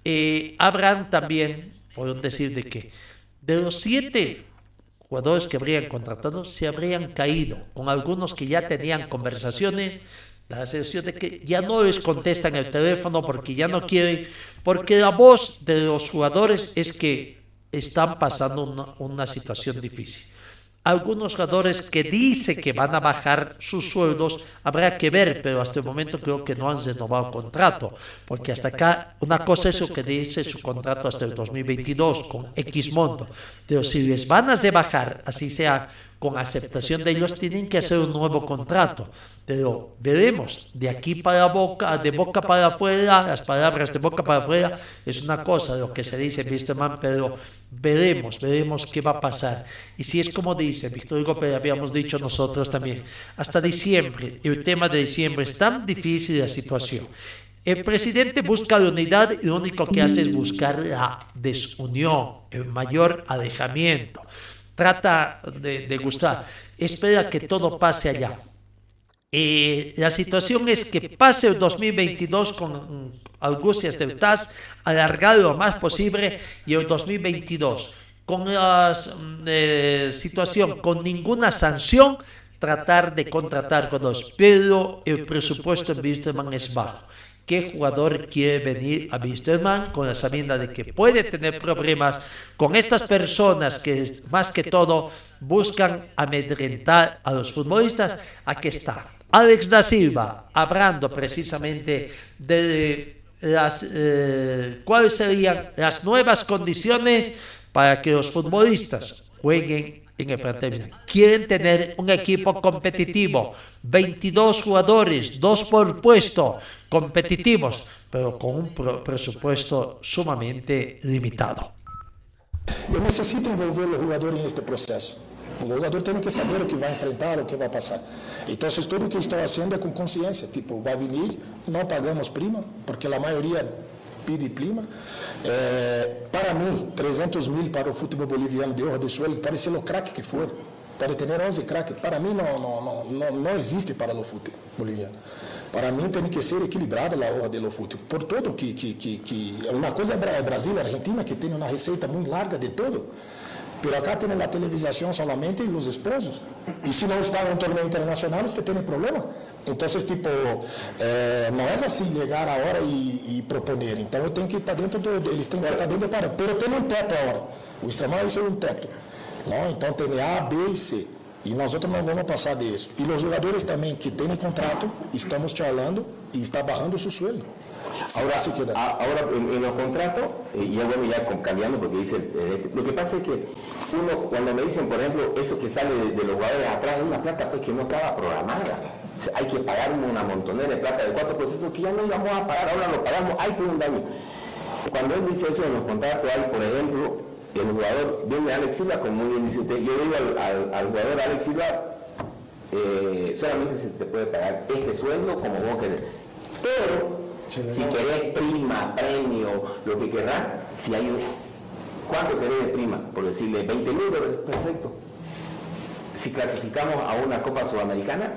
Eh, habrán también, pueden decir de que de los siete jugadores que habrían contratado, se habrían caído, con algunos que ya tenían conversaciones, la sensación de que ya no les contestan el teléfono porque ya no quieren, porque la voz de los jugadores es que están pasando una situación difícil algunos jugadores que dicen que van a bajar sus sueldos, habrá que ver, pero hasta el momento creo que no han renovado contrato, porque hasta acá una cosa es lo que dice su contrato hasta el 2022 con X monto, pero si les van a rebajar, así sea con aceptación de ellos, tienen que hacer un nuevo contrato. Pero veremos, de aquí para boca, de boca para afuera, las palabras de boca para afuera es una cosa, lo que se dice en Man, pero veremos, veremos qué va a pasar. Y si es como dice Víctor Hugo, pero habíamos dicho nosotros también, hasta diciembre, el tema de diciembre es tan difícil la situación. El presidente busca la unidad y lo único que hace es buscar la desunión, el mayor alejamiento. Trata de, gustar, espera que todo pase allá. Eh, la situación es que pase el 2022 con argucias del TAS, alargar lo más posible y el 2022 con la eh, situación, con ninguna sanción, tratar de contratar con los, pero el presupuesto en Wisterman es bajo. Qué jugador quiere venir a Wisterman con la sabienda de que puede tener problemas con estas personas que más que todo buscan amedrentar a los futbolistas. Aquí está Alex da Silva hablando precisamente de eh, cuáles serían las nuevas condiciones para que los futbolistas jueguen en el plantel. Quieren tener un equipo competitivo, 22 jugadores, dos por puesto, competitivos, pero con un presupuesto sumamente limitado. Yo necesito envolver los jugadores en este proceso. O jogador tem que saber o que vai enfrentar, o que vai passar. Então, tudo que estou fazendo é com consciência. Tipo, vai vir, não pagamos prima, porque a maioria pede prima. É, para mim, 300 mil para o futebol boliviano de Horra do Sul, pode ser o craque que for. Pode ter 11 craques. Para mim, não, não, não, não, existe para o futebol boliviano. Para mim, tem que ser equilibrada a honra do futebol. Por todo que, que, que, que... Uma coisa é Brasil e Argentina, que tem uma receita muito larga de todo. Pero acá tienen la televisación solamente y los esposos. Y si no está en un torneo internacional, usted tiene problema. Entonces, tipo, eh, no es así llegar ahora y, y proponer. Eu tenho que estar dentro do, eles têm que estar dentro parâmetro. Pero tem um teto agora. O extremado é um teto. Não? Então, tem A, B e C. E nós outros não vamos passar disso. E os jogadores também que têm contrato, estamos charlando e está barrando su sueldo. Ahora, sí queda. ahora en, los contratos, y ya bueno, ya cambiando porque dice, eh, lo que pasa es que uno, cuando me dicen, por ejemplo, eso que sale de, los jugadores atrás, es una plata pues que no estaba programada. hay que pagar una montonera de plata de cuatro procesos que ya no íbamos a pagar, ahora lo pagamos, hay por un daño. Cuando él dice eso en los contratos, hay, por ejemplo, el jugador, viene Alex Silva, como muy bien dice usted, yo digo al, jugador Alex Silva, eh, solamente se te puede pagar este sueldo como vos querés. Pero si querés prima, premio, lo que querrás, si hay ¿cuánto querés de prima? Por decirle 20 mil dólares, perfecto. Si clasificamos a una Copa Sudamericana,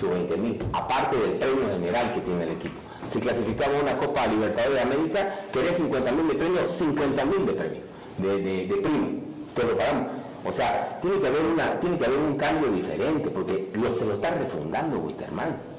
sus 20 mil, aparte del premio general que tiene el equipo. Si clasificamos a una Copa Libertadores de América, querés 50 mil de premio, 50 mil de premio, de, de, prima, te lo pagamos. O sea, tiene que haber una, tiene que haber un cambio diferente, porque lo, se lo está refundando Wisterman.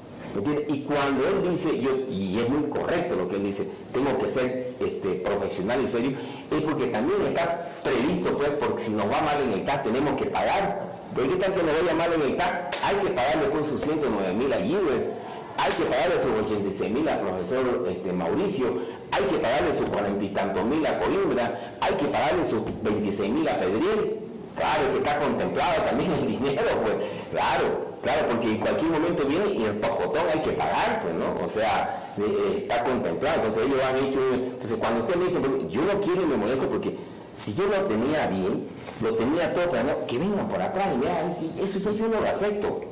Y cuando él dice, yo, y es muy correcto lo que él dice, tengo que ser este, profesional y serio, es porque también está previsto, pues, porque si nos va mal en el CAC tenemos que pagar. Pero qué tal que nos vaya mal en el CAC, hay que pagarle por sus 109 mil a Gilbert, hay que pagarle sus 86 mil al profesor este, Mauricio, hay que pagarle sus cuarenta y tantos mil a Coimbra, hay que pagarle sus 26 mil a Pedriel. Claro, que está contemplado también el dinero, pues, claro. Claro, porque en cualquier momento viene y el pocotón hay que pagar, pues, ¿no? O sea, eh, está contemplado. Entonces ellos han hecho, entonces cuando usted me dice, yo no quiero y me molesto porque si yo lo tenía bien, lo tenía todo, pero no, que vengan por atrás y vean, eso ya yo no lo acepto.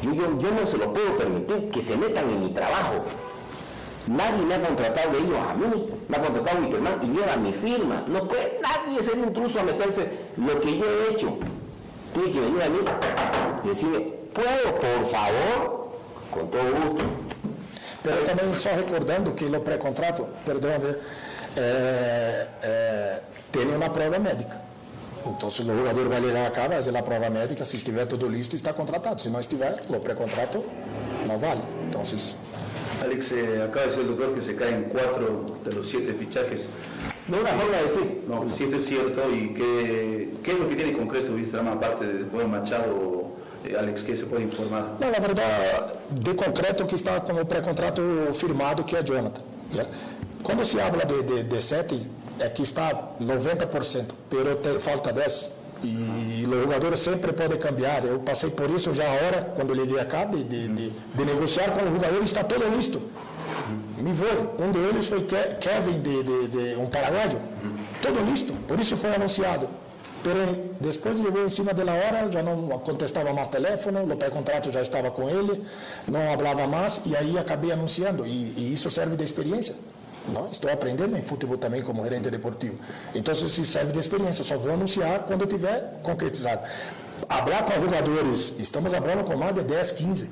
Yo, yo, no se lo puedo permitir que se metan en mi trabajo. Nadie me ha contratado de ellos a mí, me ha contratado mi hermano y lleva mi firma. No puede nadie ser intruso a meterse lo que yo he hecho. Tiene que venir a mí y decirme, ¿Puedo, por favor? Com todo gusto. Eu também só recordando que no pré-contrato, perdão, é, é, tem uma prova médica. Então, se o jogador vai ligar acá, vai fazer a prova médica, se estiver tudo listo, está contratado. Se não estiver, o pré-contrato não vale. Então, se... Alex, eh, acaba de decir el doctor que se caen cuatro de los siete fichajes. No una forma de decir. No, si esto es cierto y qué, qué es lo que tiene en concreto, viste, aparte de Juan Machado Eh, Alex, que você pode informar? Não, na verdade, de concreto que está com o pré-contrato firmado, que é Jonathan. Né? Quando se habla de, de, de sete, é que está 90%, pero te, falta 10%. E os jogadores sempre podem cambiar. Eu passei por isso já agora, quando cheguei acá, de, de, de, de negociar com os jogadores, está todo listo. Me vou. Um deles foi Ke- Kevin, de, de, de um paraguaio. Todo listo. Por isso foi anunciado. Pero después llegó encima de la hora, ya no contestaba más teléfono, lo precontrato ya estaba con él, no hablaba más y ahí acabé anunciando y, y eso serve de experiencia. ¿no? Estou aprendendo em futebol também como gerente deportivo. Então, isso serve de experiência. Só vou anunciar quando eu tiver concretizado. Hablar com jogadores. Estamos abrindo com mais de 10, 15.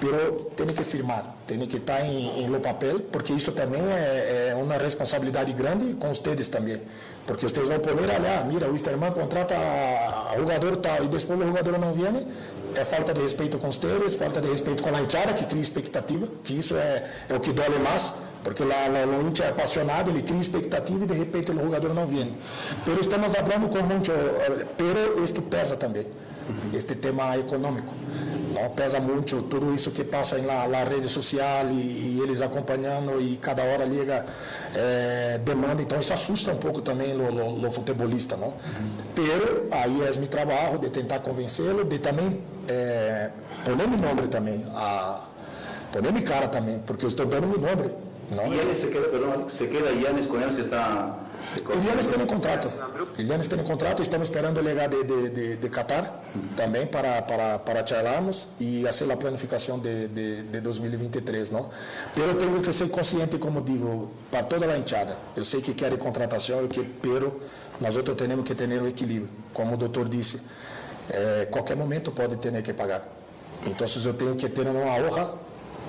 Pero tem que firmar, tem que estar em, em lo papel, porque isso também é, é uma responsabilidade grande com vocês também. Porque vocês vão poder olhar, mira, o Wisterman contrata a, a jogador tal, e depois o jogador não vem, é falta de respeito com vocês, falta de respeito com a hinchada, que cria expectativa, que isso é, é o que dói mais, porque lá no, no Inter é apaixonado, ele cria expectativa e de repente o jogador não vem. Pero estamos falando com muito, eh, pero isto pesa também, este tema econômico. Não, pesa muito tudo isso que passa na, na rede social e, e eles acompanhando e cada hora liga eh, demanda, então isso assusta um pouco também o, futebolista, não? Pero aí é meu trabalho de tentar convencê-lo, de também eh, poner meu nome também, a, poner minha cara também, porque eu estou dando meu nome. Não? Yanes se queda, perdón, se queda se está... Giannis tem um contrato. Giannis tem um contrato, estamos esperando chegar de, de, de, de Qatar também para, para, para charlarmos e fazer a planificação de, de, de 2023, não? Pero tenho que ser consciente, como digo, para toda a hinchada. Eu sei que querem contratação, eu que, pero nós outros temos que ter o equilíbrio. Como o doutor disse, eh, qualquer momento pode ter que pagar. Então, eu tenho que ter uma honra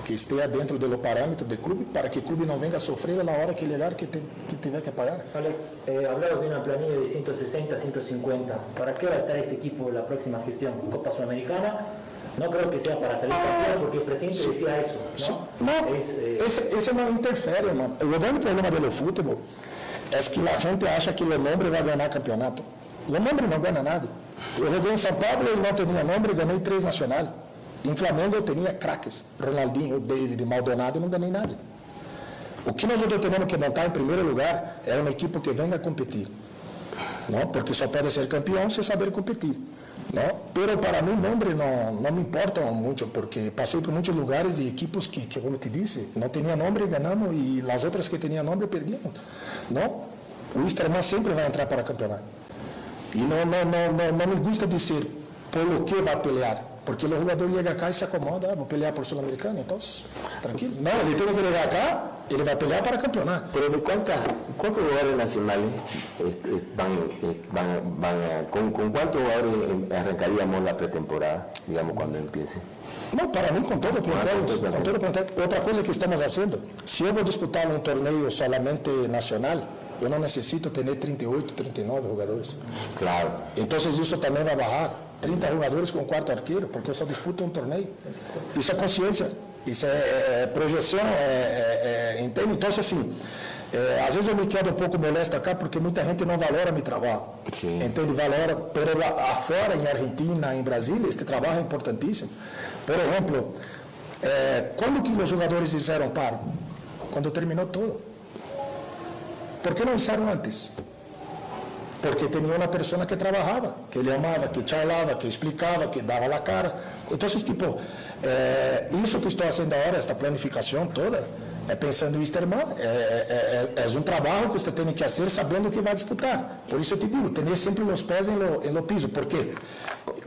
que esteja dentro do parâmetro do clube para que o clube não venha a sofrer na hora que chegar que, te, que tiver que pagar. Alex, eh, hablabas de una planilla de 160, 150. ¿Para qué va a estar este equipo en la próxima gestión? Copa Sudamericana. No creo que sea para salir campeón, porque el presidente decía eso. ¿no? Não, Es, eh, não interfere, irmão. O grande problema do futebol é que a gente acha que o nome vai ganhar campeonato. O nome não ganha nada. Eu joguei em São Paulo, ele não tinha nome, ganhei três nacional. Em Flamengo eu tinha craques, Ronaldinho, David, Maldonado, e não ganhei nada. O que nós temos que montar em primeiro lugar é uma equipe que venha competir. Não? Porque só pode ser campeão se saber competir. Não? Pero para mim, nome não, não me importa muito, porque passei por muitos lugares e equipes que, que como te disse, não tinha nome, ganhamos, e as outras que tinham nome, perdíamos. Não? O Isterman sempre vai entrar para campeonato. E não, não, não, não, não me gusta dizer pelo que vai pelear, porque o jogador chega cá e se acomoda, ah, vou pelear por Sul-Americano, então, tranquilo. Não, ele tem que chegar cá, ele vai pelear para campeonato. Pero de cuántas, ¿cuántos jugadores nacionales este, van, eh, van, van a- con, con cuántos jugadores eh, arrancaríamos la pretemporada, digamos, cuando empiece? Não, para mim, com todo o plantel, com todo o plantel. com todo o plantel. Outra coisa que estamos fazendo, se eu vou disputar um torneio solamente nacional, eu não necessito ter 38, 39 jogadores. Claro. Então, isso também vai barrar 30 jogadores com quarto arqueiro, porque eu só disputo um torneio. Isso é consciência, isso é, é- projeção, é, é- é- entende? Então, assim, é, às vezes eu me quedo um pouco molesto acá, porque muita gente não valora meu trabalho. Sim. Entende? Valora, lá afora, em Argentina, em Brasília, este trabalho é importantíssimo. Por exemplo, é, quando que os jogadores disseram para? Quando terminou tudo. Por que não disseram antes? Porque tinha uma pessoa que trabalhava, que ele amava, que charlava, que explicava, que dava a cara. Então, tipo, é, isso que estou fazendo agora, esta planificação toda, é pensando em Easterman, é, é, é, é um trabalho que você tem que fazer sabendo o que vai disputar. Por isso eu te digo, ter sempre os pés em lo, em lo piso. Por quê?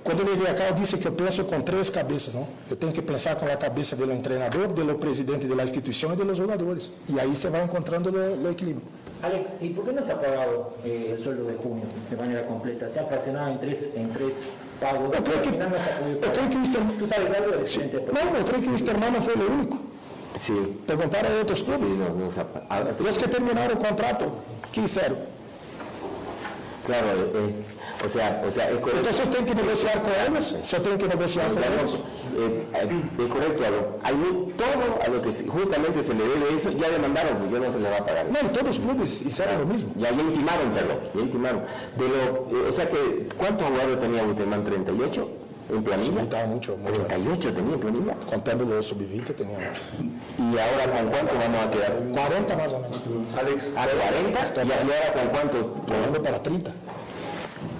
Quando eu liguei cá, eu disse que eu penso com três cabeças, não? Eu tenho que pensar com a cabeça do treinador, do presidente da instituição e dos jogadores. E aí você vai encontrando o, equilíbrio. Alex, ¿y por qué no se ha pagado eh, el sueldo de junio de manera completa? Se ha fraccionado en tres, en tres pagos. Eu creio que, no pagar. creio que Easterman... ¿Tú sabes algo del presidente? Não, eu creio que o Easterman não foi o único. Sí, Perguntaram a outros clubes. no, no apa- ah, E os que terminaram o contrato, que disseram? Claro, eh, eh, o sea, o sea, es correcto. Eu tenho que negociar com eles, se tenho que negociar Digamos, eles, eh, eh, es correcto. Hay todo a lo que justamente se le debe eso, ya demandaron, porque ya no se le va a pagar. não, todos os clubes disseram o mesmo. Ya, ya intimaron, perdón, ya intimaron. De lo, eh, o sea que, ¿cuántos jugadores tenía Buterman? ¿38 en planilla? Estava muito, muito 38 tenía en planilla. Contando o sub-20, tinha ¿Y ahora con cuánto vamos a quedar? 40 mais ou menos. ¿A 40? ¿Y ahora con cuánto? Falando para 30.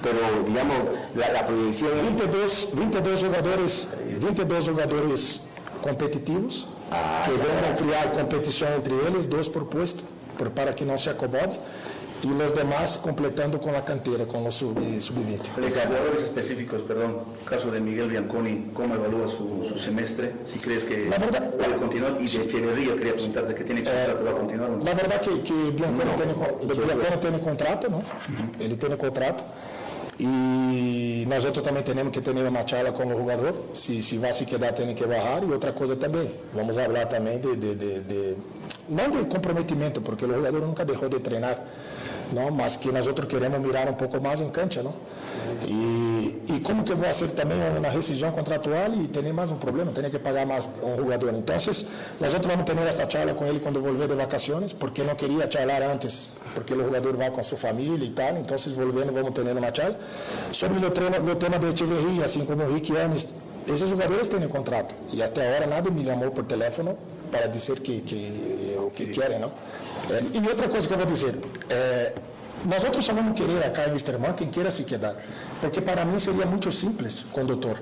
pero digamos, la, la proyección es 22, 22 jogadores, 22 jogadores competitivos Ah, que vão criar competição entre eles, dois por puesto, para que não se acomode, e os demás completando com a canteira, com o sub- sub-20. De jugadores específicos, perdón, caso de Miguel Bianconi, ¿cómo evalúa su, su semestre? Si crees que La verdad- puede continuar. Y de Echeverría, quería preguntarte que tiene contrato, ¿va a continuar no? Na verdade que, que Bianconi tem, co- Bianconi tem contrato, não? Ele tem contrato. E nós outros também temos que ter uma charla com o jogador. Se, se vai se quedar, tem que barrar. E outra coisa também, vamos falar também de, de, de, de- não de comprometimento, porque o jogador nunca deixou de treinar, não, mas que nós outros queremos mirar um pouco mais em cancha, não? E, e como que vai ser também uma rescisão contratual e tem mais um problema, tem que pagar mais um jogador. Então, nós outros vamos ter esta charla com ele quando volver de vacações, porque não queria charlar antes, porque o jogador vai com a sua família e tal, então, volvendo, vamos ter uma charla. Sobre o tema, o tema de Echeverria, assim como o Rick Ames, esses jogadores têm contrato, e até agora nada me chamou por telefone para dizer que, que o que querem, não? É, e outra coisa que eu vou dizer, é, nós outros só vamos querer acá em Wisterman quem queira se quedar, porque para mim seria muito simples, condutor.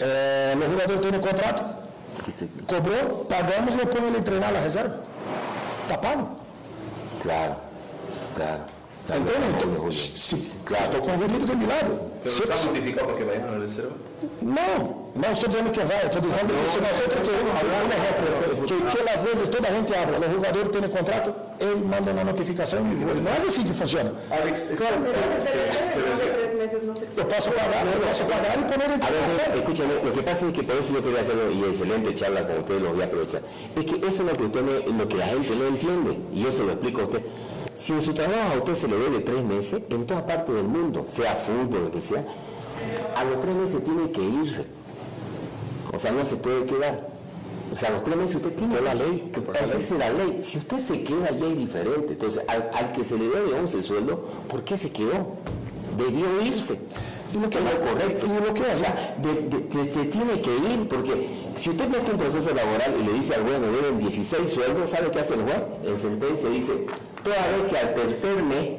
É, o jogador tem contrato, que se- cobrou, pagamos, eu ponho ele treinar na reserva. Está pago. Claro, claro. claro. Entende? Então, Julio. se, Claro. estou com o Julito do meu lado. ¿Pero Se- está se- notificado para que vayan a la reserva? Não, não estou dizendo que vai, estou dizendo que nós outros queremos, um exemplo, que, que às vezes toda a gente abre, o jogador tem contrato, ele manda uma notificação e não é assim que funciona. Alex, este- Eu posso pagar, eu posso pagar e pôr ele A ver, escúchame, lo que pasa es que por eso yo quería hacerlo, y excelente charla con usted, lo voy a aprovechar. Es que eso es lo que, usted lo que la gente no entiende, y se lo explico a usted. Si en su trabajo a usted se le debe tres meses, en toda parte del mundo, sea fútbol, lo que sea, a los tres meses tiene que irse. O sea, no se puede quedar. O sea, a los tres meses usted tiene la ley, que- esa la ley. Si usted se queda ya es diferente. Entonces, al, al que se le debe 11 sueldo, ¿por qué se quedó? Debió irse. Y lo que correcto. y lo que o se tiene que ir porque si usted mete un proceso laboral y le dice al juez me deben 16 sueldos, ¿sabe qué hace el juez? En sentencia dice, toda vez que al tercer mes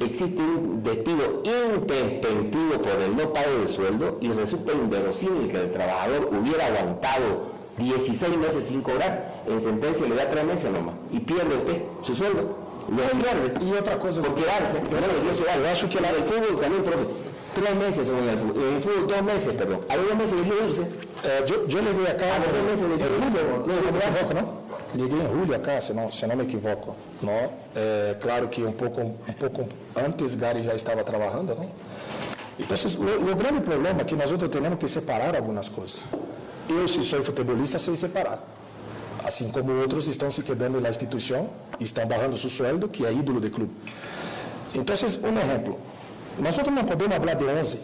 existe un despido intempestivo por el no pago de sueldo y resulta inverosímil que el trabajador hubiera aguantado 16 meses sin cobrar, en sentencia le da 3 meses nomás y pierde usted su sueldo. E outra coisa, Por quedarse, no debió quedarse. eu acho que del fútbol también, profe. Tres meses en el fútbol. En el fútbol dos meses, perdón. A los dos meses debió irse. Eu, eu liguei acá Ah, ele- julho, se Não, não me equivoco, em julho acá, se não, se não me equivoco. Não? É, claro que um pouco, um pouco antes Gary já estava trabalhando, não? Então, o, o grande problema é que nós outros temos que separar algumas coisas. Eu, se sou futebolista, sei separar. Assim como outros estão se quedando na instituição, estão barrando seu sueldo, que é ídolo do clube. Então, um exemplo. Nós não podemos falar de 11,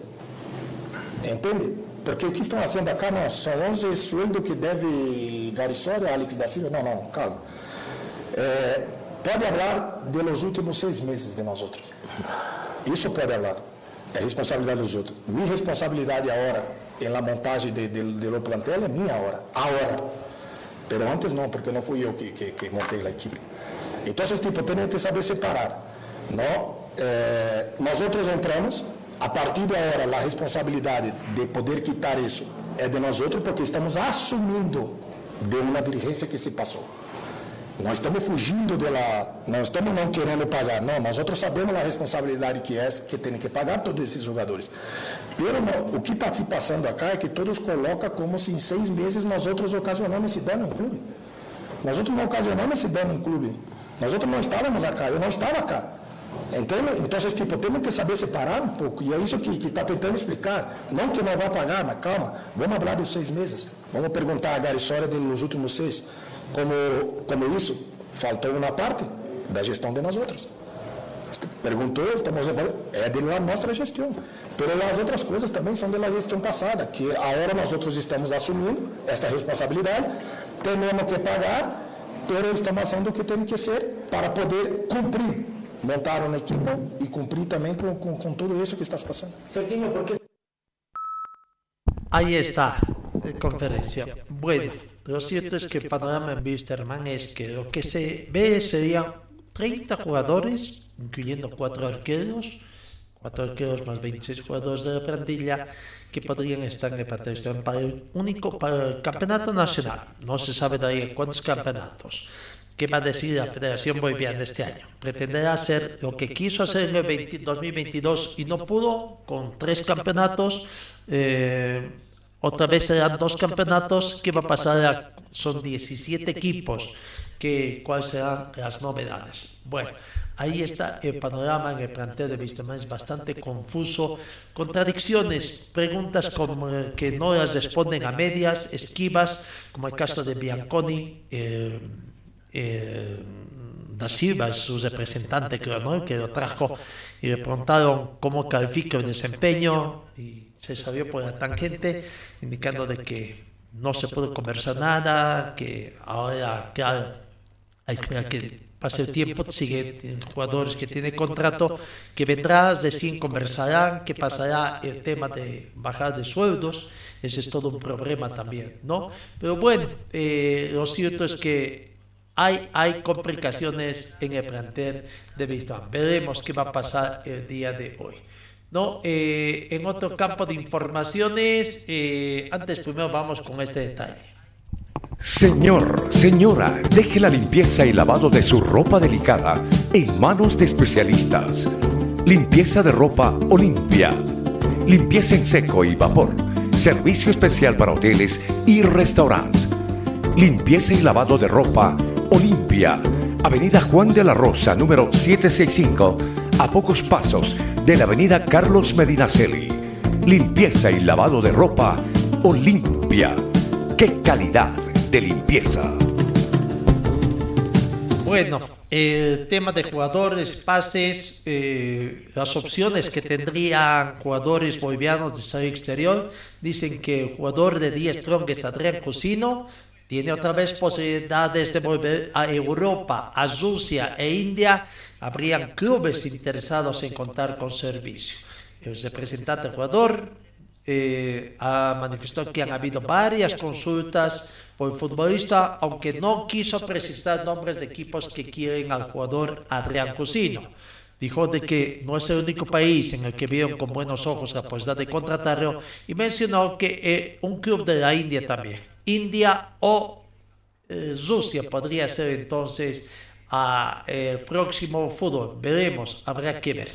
Entende? Porque o que estão fazendo acá não são 11 sueldos que deve Gary Soria, Alex da Silva. Não, não, calma. É, pode falar de los últimos seis meses de nós outros. Isso pode falar. É responsabilidade dos outros. Minha responsabilidade agora em la montagem de, plantel é minha hora. Agora. Pero antes não, porque não fui eu que, que, que montei a equipe. Então, esses tipo, temos que saber separar. Não? É, nós outros entramos, a partir de agora, a responsabilidade de poder quitar isso é de nós outros, porque estamos assumindo de uma dirigência que se passou. Nós estamos fugindo dela, não estamos não querendo pagar, não, nós outros sabemos a responsabilidade que é, que tem que pagar todos esses jogadores. Não, o que está se passando acá é que todos colocam como se em seis meses nós outros ocasionamos esse dano em clube. Nós outros não ocasionamos esse dano em clube. Nós outros não estávamos acá, eu não estava acá. Entende? Então, tipo, temos que saber separar um pouco, e é isso que está tentando explicar. Não que não vai pagar, mas calma, vamos falar dos seis meses. Vamos perguntar a Garissória dos últimos seis. Como, como isso, faltou uma parte da gestão de nós outros. Perguntou, estamos é de lá nossa gestão. Pero as outras coisas também são da gestão passada, que agora nós outros estamos assumindo esta responsabilidade, temos que pagar, pero estamos fazendo o que tem que ser para poder cumprir montar uma equipe e cumprir também com, com, com tudo isso que está se passando. Serginho, ¿por qué Ahí está, eh, conferencia. Bueno, lo cierto es que panorama en Wisterman es que lo que se ve serían 30 jugadores, incluyendo 4 arqueros, cuatro arqueros más 26 jugadores de la plantilla que podrían estar en el para el único para el campeonato nacional. No se sabe todavía cuántos campeonatos. ¿Qué va a decir la Federación Boliviana este año? Pretenderá hacer lo que quiso hacer en el 20 2022 y no pudo, con tres campeonatos. eh, otra vez serán dos campeonatos. ¿Qué va a pasar? A- son 17 equipos. Que, ¿Cuáles serán las novedades? Bueno, ahí está el panorama en el plantel de Vistamar. Es bastante confuso. Contradicciones, preguntas como que no las responden a medias, esquivas, como el caso de Bianconi. eh, eh, da Silva su representante, creo, ¿no? que lo trajo y le preguntaron cómo califica el desempeño y se salió por la tangente indicando de que no se puede conversar nada, que ahora, claro, hay que pase el tiempo, sigue tiene jugadores que tienen contrato, que vendrá, recién conversarán, que pasará el tema de bajar de sueldos, ese es todo un problema también, ¿no? Pero bueno, eh, lo cierto es que hay, hay complicaciones en el plantel de Víctor. Veremos qué va a pasar el día de hoy. ¿No? Eh, en otro campo de informaciones, eh, antes primero vamos con este detalle. Señor, señora, deje la limpieza y lavado de su ropa delicada en manos de especialistas. Limpieza de ropa Olimpia. Limpieza en seco y vapor. Servicio especial para hoteles y restaurantes. Limpieza y lavado de ropa Olimpia. Avenida Juan de la Rosa, número 765, a pocos pasos de la Avenida Carlos Medinaceli. Limpieza y lavado de ropa Olimpia. ¡Qué calidad de limpieza! Bueno, el tema de jugadores, pases, eh, las opciones que tendrían jugadores bolivianos de salir exterior, dicen que el jugador de 10 Strong es Adrián Cusino, tiene otra vez posibilidades de volver a Europa, a Rusia e India, habrían clubes interesados en contar con servicio. El representante del jugador eh, ha manifestado que han habido varias consultas por el futbolista, aunque no quiso precisar nombres de equipos que quieren al jugador Adrián Cusino. Dijo de que no es el único país en el que vieron con buenos ojos la posibilidad de contratarlo y mencionó que eh, un club de la India también, India o eh, Rusia podría ser entonces a, eh, el próximo fútbol. Veremos, habrá que ver.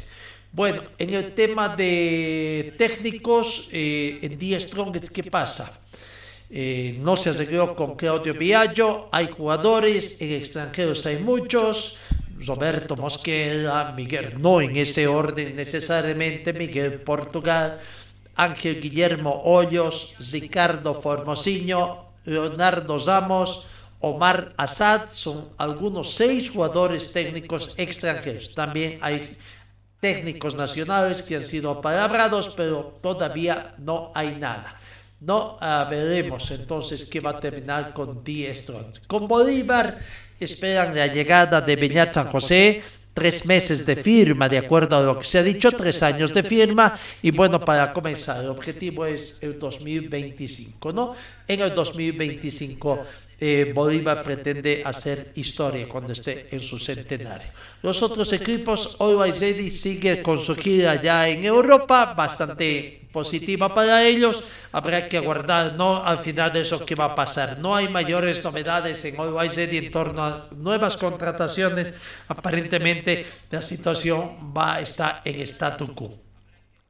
Bueno, en el tema de técnicos, eh, en Día Strongest, ¿qué pasa? Eh, no se arregló con Claudio Viallo, hay jugadores, en extranjeros hay muchos, Roberto Mosquera, Miguel, no en ese orden necesariamente, Miguel Portugal, Ángel Guillermo Hoyos, Ricardo Formosinho, Leonardo Ramos, Omar Assad, son algunos seis jugadores técnicos extranjeros. También hay técnicos nacionales que han sido palabrados, pero todavía no hay nada. No ah, veremos entonces qué va a terminar con Die Strong. Con Bolívar esperan la llegada de Beñat San José, tres meses de firma, de acuerdo a lo que se ha dicho, tres años de firma. Y bueno, para comenzar, el objetivo es el 2025, ¿no? En el 2025 eh, Bolívar pretende hacer historia cuando esté en su centenario. Los otros equipos, Always Ready sigue con su gira ya en Europa, bastante positiva para ellos. Habrá que aguardar, ¿no? Al final de eso, qué va a pasar. No hay mayores novedades en Always en torno a nuevas contrataciones. Aparentemente, la situación va a estar en statu quo.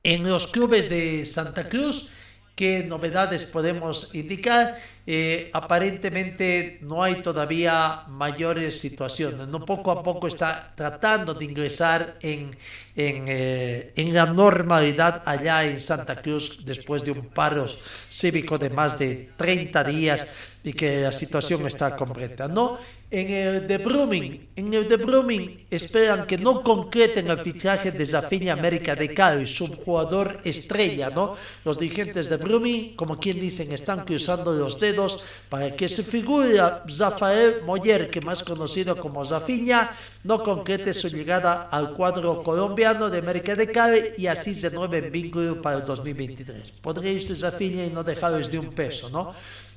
En los clubes de Santa Cruz, ¿qué novedades podemos indicar? Eh, aparentemente no hay todavía mayores situaciones. No poco a poco está tratando de ingresar en, en, eh, en la normalidad allá en Santa Cruz después de un paro cívico de más de 30 días y que la situación está completa. No, en el de Brumming, en el de Brumming esperan que no concreten el fichaje de Zafiña América de Cali, su jugador estrella, ¿no? Los dirigentes de Brumming, como quien dicen, están cruzando los dedos para que su figura Zafael Moller, que más conocido como Zafiña, no concrete su llegada al cuadro colombiano de América de Cali y así se nueve en vínculo para el 2023. Podría irse Zafiña y no dejarles de un peso, ¿no?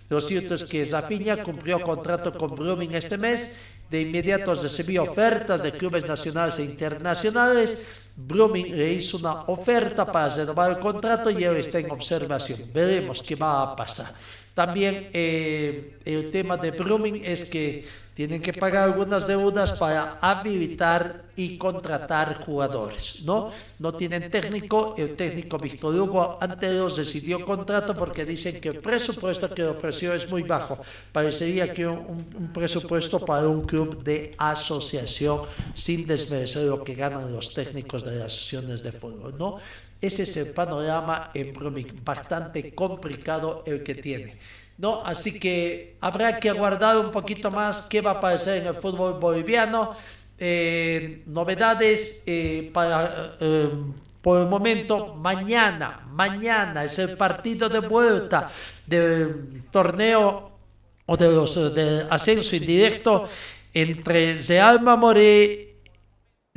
Lo cierto es que Zafiña cumplió contrato con Blooming este mes. De inmediato recibió ofertas de clubes nacionales e internacionales. Blooming le hizo una oferta para renovar el contrato y él está en observación. Veremos qué va a pasar. También eh, el tema de Blooming es que tienen que pagar algunas deudas para habilitar y contratar jugadores, ¿no? No tienen técnico, el técnico Víctor Hugo antes decidió contrato porque dicen que el presupuesto que ofreció es muy bajo. Parecería que un, un presupuesto para un club de asociación sin desmerecer lo que ganan los técnicos de las asociaciones de fútbol, ¿no? Ese es el panorama en bastante complicado el que tiene. ¿No? Así que habrá que aguardar un poquito más qué va a pasar en el fútbol boliviano. Eh, novedades eh, para eh, por el momento mañana mañana es el partido de vuelta del torneo o de los de ascenso indirecto entre Real Mamoré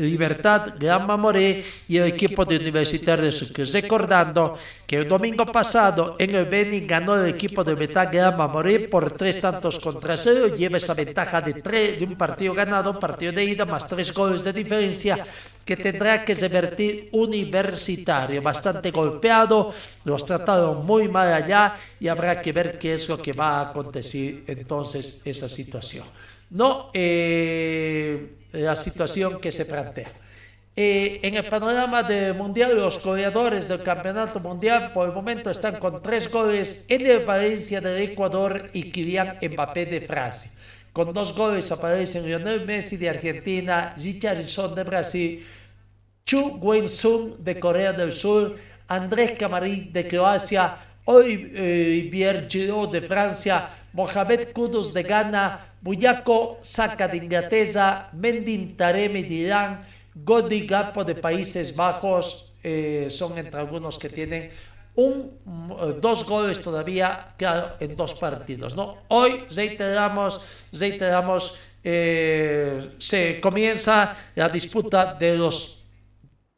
Libertad Gran Mamoré y el equipo de Universitario de Sucre. Recordando que el domingo pasado en el Beni ganó el equipo de Libertad Gran Mamoré por tres tantos contra cero lleva esa ventaja de, tres, de un partido ganado, un partido de ida, más tres goles de diferencia que tendrá que revertir Universitario. Bastante golpeado, los trataron muy mal allá y habrá que ver qué es lo que va a acontecer entonces esa situación. No, eh, la situación que se plantea. Eh, en el panorama del Mundial, los goleadores del Campeonato Mundial por el momento están con tres goles en el Valencia del Ecuador y Kylian Mbappé de Francia. Con dos goles aparecen Lionel Messi de Argentina, Richarlison de Brasil, Chu Wen-sung de Corea del Sur, Andrés Camarín de Croacia, Olivier Giroud de Francia, Mohamed Kudus de Ghana, Buyako Saka de Inglaterra, Mendin Taremi de Irán, Godi Gapo de Países Bajos, eh, son entre algunos que tienen un, eh, dos goles todavía claro, en dos partidos. ¿no? Hoy reiteramos, reiteramos eh, se comienza la disputa de los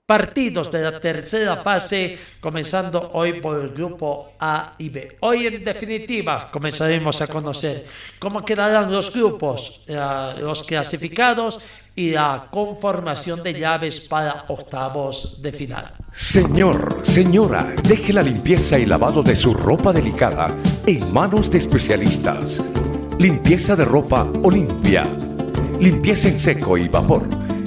partidos de la tercera fase, comenzando hoy por el grupo A y B. Hoy, en definitiva, comenzaremos a conocer cómo quedarán los grupos, eh, los clasificados y la conformación de llaves para octavos de final. Señor, señora, deje la limpieza y lavado de su ropa delicada en manos de especialistas. Limpieza de ropa Olimpia. Limpieza en seco y vapor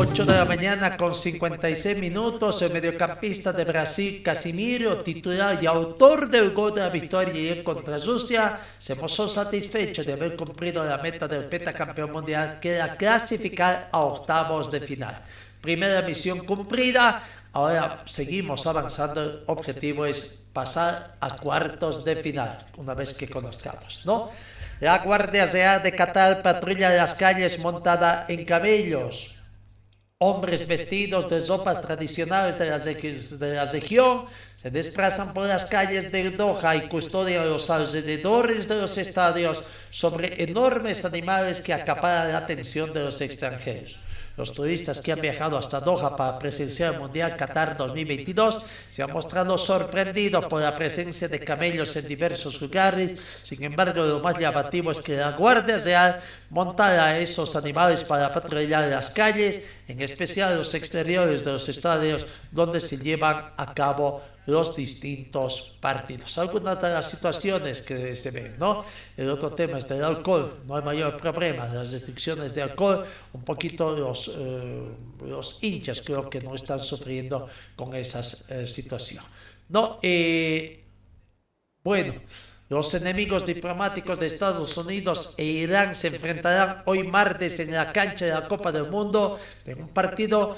8 de la mañana con 56 minutos, el mediocampista de Brasil, Casimiro, titular y autor del gol de la victoria ayer contra Rusia, se mostró satisfecho de haber cumplido la meta del pentacampeón mundial, que era clasificar a octavos de final. Primera misión cumplida, ahora seguimos avanzando, el objetivo es pasar a cuartos de final, una vez que conozcamos, ¿no? La Guardia Real de Qatar patrulla las calles montada en camellos Hombres vestidos de ropas tradicionales de de la, región se desplazan por las calles de Doha y custodian los alrededores de los estadios sobre enormes animales que acaparan la atención de los extranjeros. Los turistas que han viajado hasta Doha para presenciar el Mundial Qatar 2022 se han mostrado sorprendidos por la presencia de camellos en diversos lugares. Sin embargo, lo más llamativo es que la Guardia Real montara a esos animales para patrullar las calles, en especial los exteriores de los estadios donde se llevan a cabo los distintos partidos. Algunas de las situaciones que se ven, ¿no? El otro tema es del alcohol, no hay mayor problema, las restricciones de alcohol, un poquito los, eh, los hinchas creo que no están sufriendo con esa eh, situación. No, eh, bueno, los enemigos diplomáticos de Estados Unidos e Irán se enfrentarán hoy martes en la cancha de la Copa del Mundo en un partido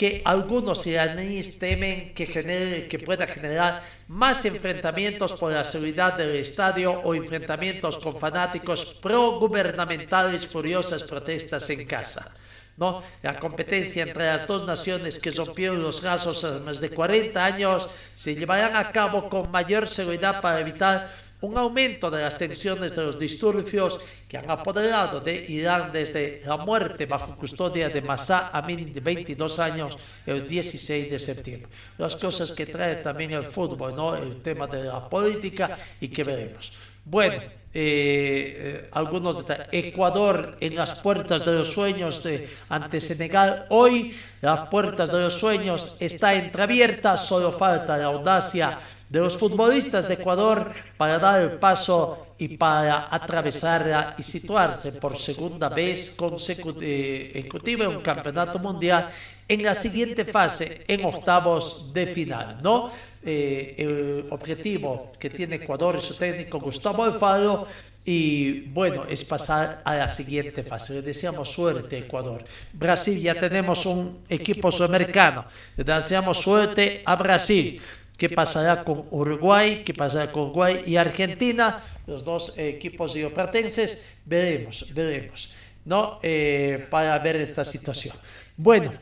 que algunos iraníes temen que, genere, que pueda generar más enfrentamientos por la seguridad del estadio o enfrentamientos con fanáticos pro-gubernamentales furiosas protestas en casa. ¿no? La competencia entre las dos naciones que rompieron los lazos hace más de 40 años se llevarán a cabo con mayor seguridad para evitar un aumento de las tensiones de los disturbios que han apoderado de Irán desde la muerte bajo custodia de Massa Amin de 22 años el 16 de septiembre. Las cosas que trae también el fútbol, ¿no? el tema de la política y que veremos. Bueno, eh, eh, algunos detalles. Ecuador en las puertas de los sueños de, ante Senegal. Hoy las puertas de los sueños está entreabierta, solo falta la audacia de los futbolistas de Ecuador para dar el paso y para atravesarla y situarse por segunda vez consecutiva en un campeonato mundial en la siguiente fase, en octavos de final, ¿no? Eh, el objetivo que tiene Ecuador y su técnico Gustavo Alfaro y bueno, es pasar a la siguiente fase. Le deseamos suerte Ecuador. Brasil, ya tenemos un equipo sudamericano. Le deseamos suerte a Brasil. ¿Qué pasará con Uruguay? ¿Qué pasará con Uruguay y Argentina? Los dos equipos rioplatenses. Veremos, veremos. ¿No? Eh, para ver esta situación. Bueno,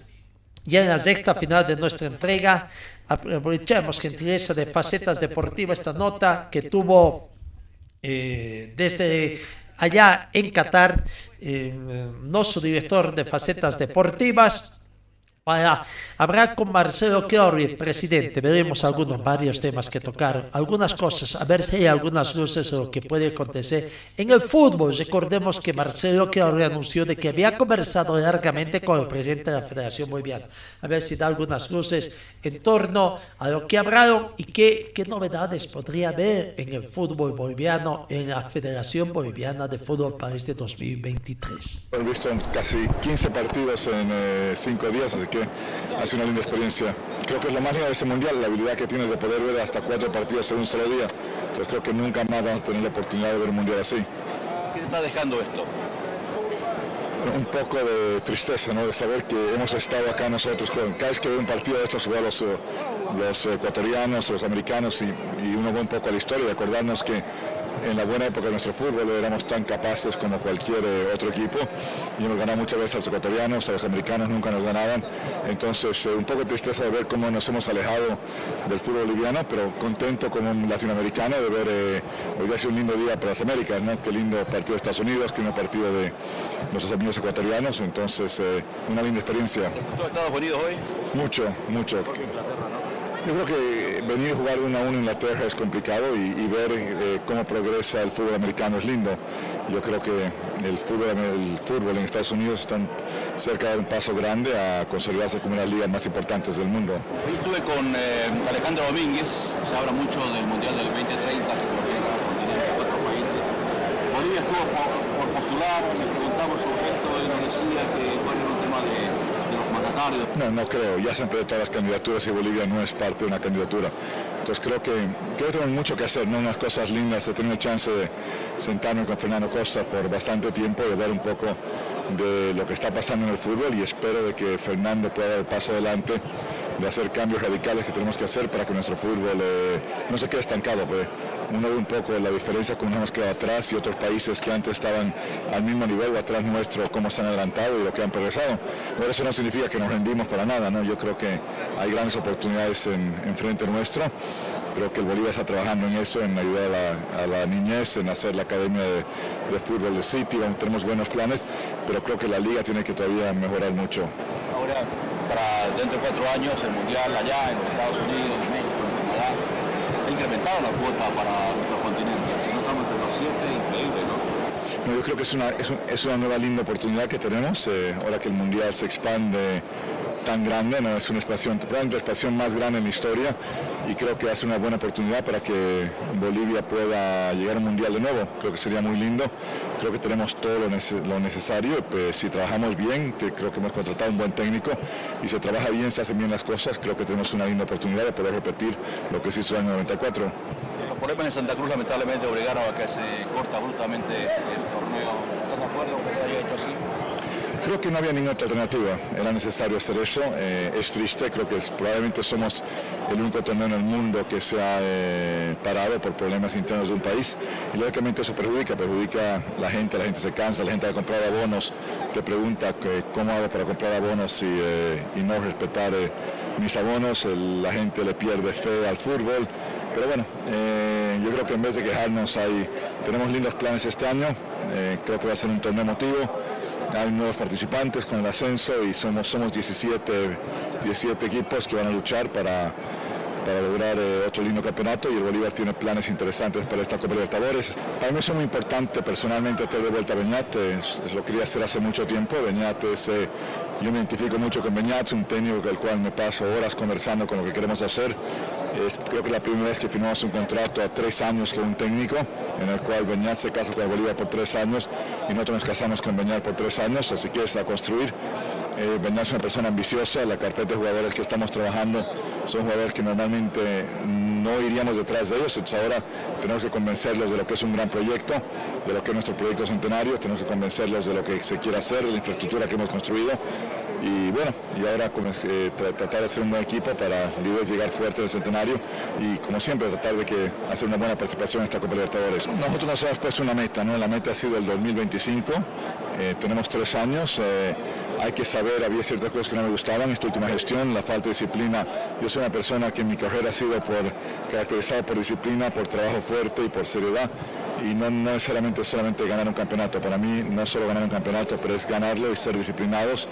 ya en la sexta final de nuestra entrega, aprovechamos gentileza de facetas deportivas esta nota que tuvo eh, desde allá en Qatar, eh, nuestro director de facetas deportivas, para hablar con Marcelo Chiori, presidente. Veremos algunos varios temas que tocar, algunas cosas, a ver si hay algunas luces lo que puede acontecer en el fútbol. Recordemos que Marcelo Chiori anunció de que había conversado largamente con el presidente de la Federación Boliviana. A ver si da algunas luces en torno a lo que hablaron y qué, qué novedades podría haber en el fútbol boliviano, en la Federación Boliviana de Fútbol para este 2023. He visto casi 15 partidos en 5 eh, días, así que ha sido una linda experiencia. Creo que es lo más lindo de este mundial, la habilidad que tienes de poder ver hasta cuatro partidos en un solo día. Entonces creo que nunca más vamos a tener la oportunidad de ver un mundial así. ¿Qué te está dejando esto? un poco de tristeza, ¿no? De saber que hemos estado acá nosotros. Cada vez que veo un partido de estos, veo los, los ecuatorianos, los americanos y, y uno ve un poco a la historia y acordarnos que en la buena época de nuestro fútbol éramos tan capaces como cualquier eh, otro equipo y hemos ganado muchas veces a los ecuatorianos, a los americanos nunca nos ganaban. Entonces, eh, un poco de tristeza de ver cómo nos hemos alejado del fútbol boliviano, pero contento como un latinoamericano de ver, eh, hoy día ha sido un lindo día para las Américas, ¿no? Qué lindo partido de Estados Unidos, qué lindo partido de nuestros amigos ecuatorianos, entonces una linda experiencia. ¿Tú Estados Unidos hoy? Mucho, mucho. Yo creo que venir a jugar uno a uno en Inglaterra es complicado y, ver eh, cómo progresa el fútbol americano es lindo. Yo creo que el fútbol, el fútbol en Estados Unidos está cerca de un paso grande a consolidarse como una de las ligas más importantes del mundo. Hoy estuve con eh, Alejandro Domínguez, se habla mucho del Mundial del 2030 que se va a llegar a cuatro países. Bolivia estuvo por, por postular, le preguntamos sobre esto, él nos decía que era un tema de no, no creo. Ya siempre de todas las candidaturas y Bolivia no es parte de una candidatura. Entonces creo que, creo tenemos mucho que hacer, ¿no? unas cosas lindas. He tenido chance de sentarme con Fernando Costa por bastante tiempo y ver un poco de lo que está pasando en el fútbol y espero de que Fernando pueda dar el paso adelante de hacer cambios radicales que tenemos que hacer para que nuestro fútbol eh, no se quede estancado. Pues uno ve un poco la diferencia con nos quedado atrás y otros países que antes estaban al mismo nivel o atrás nuestro, cómo se han adelantado y lo que han progresado. Pero eso no significa que nos rendimos para nada, ¿no? Yo creo que hay grandes oportunidades en, frente nuestro. Creo que el Bolívar está trabajando en eso, en ayudar a la, niñez, en hacer la academia de, fútbol de City, tenemos buenos planes, pero creo que la liga tiene que todavía mejorar mucho. Ahora, para dentro de cuatro años, el Mundial allá, en los Estados Unidos, en México, en Canadá, se ha incrementado la cuota para nuestro continente. Si no estamos entre los siete, increíble, ¿no? yo creo que es una, es, una nueva linda oportunidad que tenemos, eh, ahora que el Mundial se expande tan grande, ¿no? es una expansión, probablemente la expansión más grande en la historia y creo que hace una buena oportunidad para que Bolivia pueda llegar al Mundial de nuevo. Creo que sería muy lindo, creo que tenemos todo lo, necesario, pues, si trabajamos bien, creo que hemos contratado un buen técnico y si trabaja bien, se hacen bien las cosas, creo que tenemos una linda oportunidad de poder repetir lo que se hizo en el año 94. Los problemas en Santa Cruz lamentablemente obligaron a que se corta bruscamente el torneo. ¿Estás de acuerdo que se haya hecho así? Creo que no había ninguna alternativa, era necesario hacer eso, eh, es triste, creo que probablemente somos el único torneo en el mundo que se ha eh, parado por problemas internos de un país. Y lógicamente eso perjudica, perjudica a la gente, la gente se cansa, la gente va a comprar abonos, te pregunta cómo hago para comprar abonos y, eh, y no respetar mis abonos, la gente le pierde fe al fútbol, pero bueno, yo creo que en vez de quejarnos hay, tenemos lindos planes este año, creo que va a ser un torneo emotivo, hay nuevos participantes con el ascenso y somos, somos 17, 17 equipos que van a luchar para, para lograr eh, otro lindo campeonato y el Bolívar tiene planes interesantes para esta Copa Libertadores. Para mí es muy importante personalmente estar de vuelta a Beñat, lo quería hacer hace mucho tiempo. Beñat es, eh, yo me identifico mucho con Beñat, es un técnico con el cual me paso horas conversando con lo que queremos hacer. Creo que la primera vez que firmamos un contrato a tres años con un técnico, en el cual Beñat se casa con Bolívar por tres años y nosotros nos casamos con Beñat por tres años, así que es a construir. Eh, es una persona ambiciosa, la carpeta de jugadores que estamos trabajando son jugadores que normalmente no iríamos detrás de ellos, entonces ahora tenemos que convencerlos de lo que es un gran proyecto, de lo que es nuestro proyecto centenario, tenemos que convencerlos de lo que se quiere hacer, de la infraestructura que hemos construido y bueno, y ahora eh, tratar de hacer un buen equipo para llegar fuerte al centenario y como siempre tratar de que hacer una buena participación en esta Copa Libertadores. Nosotros nos hemos puesto una meta, ¿no? la meta ha sido el 2025, eh, tenemos tres años, eh, hay que saber, había ciertas cosas que no me gustaban, esta última gestión, la falta de disciplina, yo soy una persona que en mi carrera ha sido por, caracterizada por disciplina, por trabajo fuerte y por seriedad y no, necesariamente solamente ganar un campeonato. Para mí no solo ganar un campeonato, pero es ganarlo y ser disciplinados.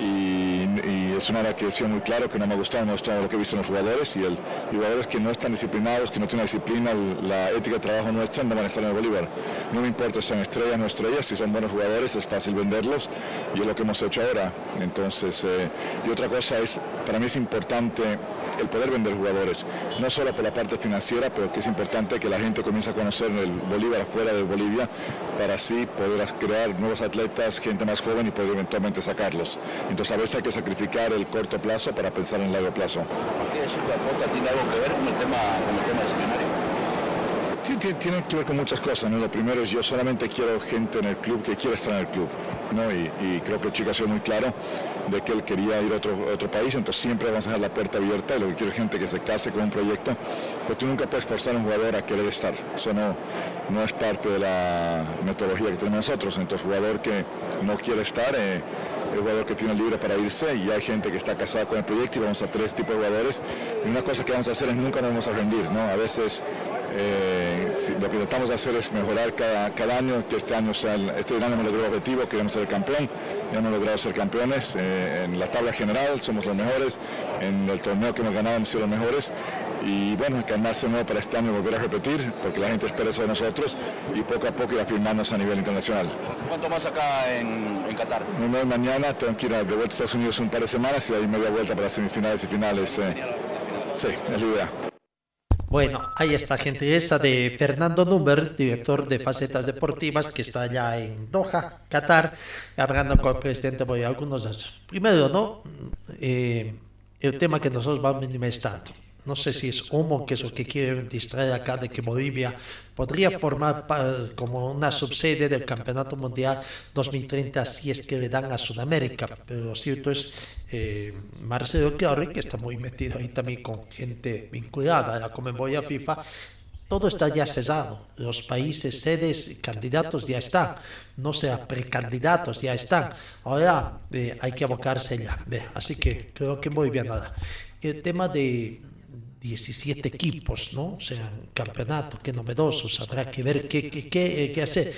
Y, es una área que he sido muy claro que no me ha gustado, no me ha lo que he visto en los jugadores y el jugadores que no están disciplinados, que no tienen disciplina, la ética de trabajo nuestra no van a estar en el Bolívar. No me importa si son estrellas o no estrellas, si son buenos jugadores es fácil venderlos y es lo que hemos hecho ahora. Entonces, eh, y otra cosa es, para mí es importante el poder vender jugadores, no solo por la parte financiera, pero que es importante que la gente comience a conocer el Bolívar afuera de Bolivia para así poder crear nuevos atletas, gente más joven y poder eventualmente sacarlos. Entonces a veces hay que sacrificar el corto plazo para pensar en el largo plazo. ¿Qué tiene algo que ver con el tema, con el? Tiene que ver con muchas cosas. ¿no? Lo primero es yo solamente quiero gente en el club que quiera estar en el club. ¿no? Y, creo que el chico ha sido muy claro de que él quería ir a otro, otro país, entonces siempre vamos a dejar la puerta abierta y lo que quiero es gente que se case con un proyecto, pero tú nunca puedes forzar a un jugador a querer estar. Eso no, no es parte de la metodología que tenemos nosotros. Entonces, jugador que no quiere estar, eh, el jugador que tiene libre para irse y hay gente que está casada con el proyecto y vamos a tres tipos de jugadores. Y una cosa que vamos a hacer es nunca nos vamos a rendir, ¿no? A veces eh, lo que tratamos de hacer es mejorar cada, año, que este año sea este año hemos logrado el objetivo, queremos ser campeón, ya hemos logrado ser campeones, eh, en la tabla general somos los mejores, en el torneo que hemos ganado hemos sido los mejores y bueno, armarse nuevo para este año volver a repetir, porque la gente espera eso de nosotros y poco a poco ir afirmarnos a nivel internacional. ¿Cuánto más acá en, en Qatar? mañana, tengo que ir de vuelta a Estados Unidos un par de semanas y ahí media vuelta para semifinales y finales. Eh. Sí, es la idea. Bueno, ahí está gentileza de Fernando Number, director de Facetas Deportivas, que está allá en Doha, Qatar, hablando con el presidente por algunos datos. Primero, ¿no? Eh, el tema que nosotros vamos manifestando. No sé si es humo, que es lo que quieren distraer acá de que Bolivia podría formar como una subsede del Campeonato Mundial 2030 si es que le dan a Sudamérica. Pero lo cierto es, eh, Marcelo Chiarri, que está muy metido ahí también con gente vinculada a la Comembol FIFA, todo está ya cesado. Los países sedes candidatos ya están. No sea precandidatos ya están. Ahora eh, hay que abocarse ya. Así que creo que muy bien nada. El tema de 17 equipos, ¿no? O sea, campeonato, qué novedosos, habrá que ver qué, qué, qué, qué hacer.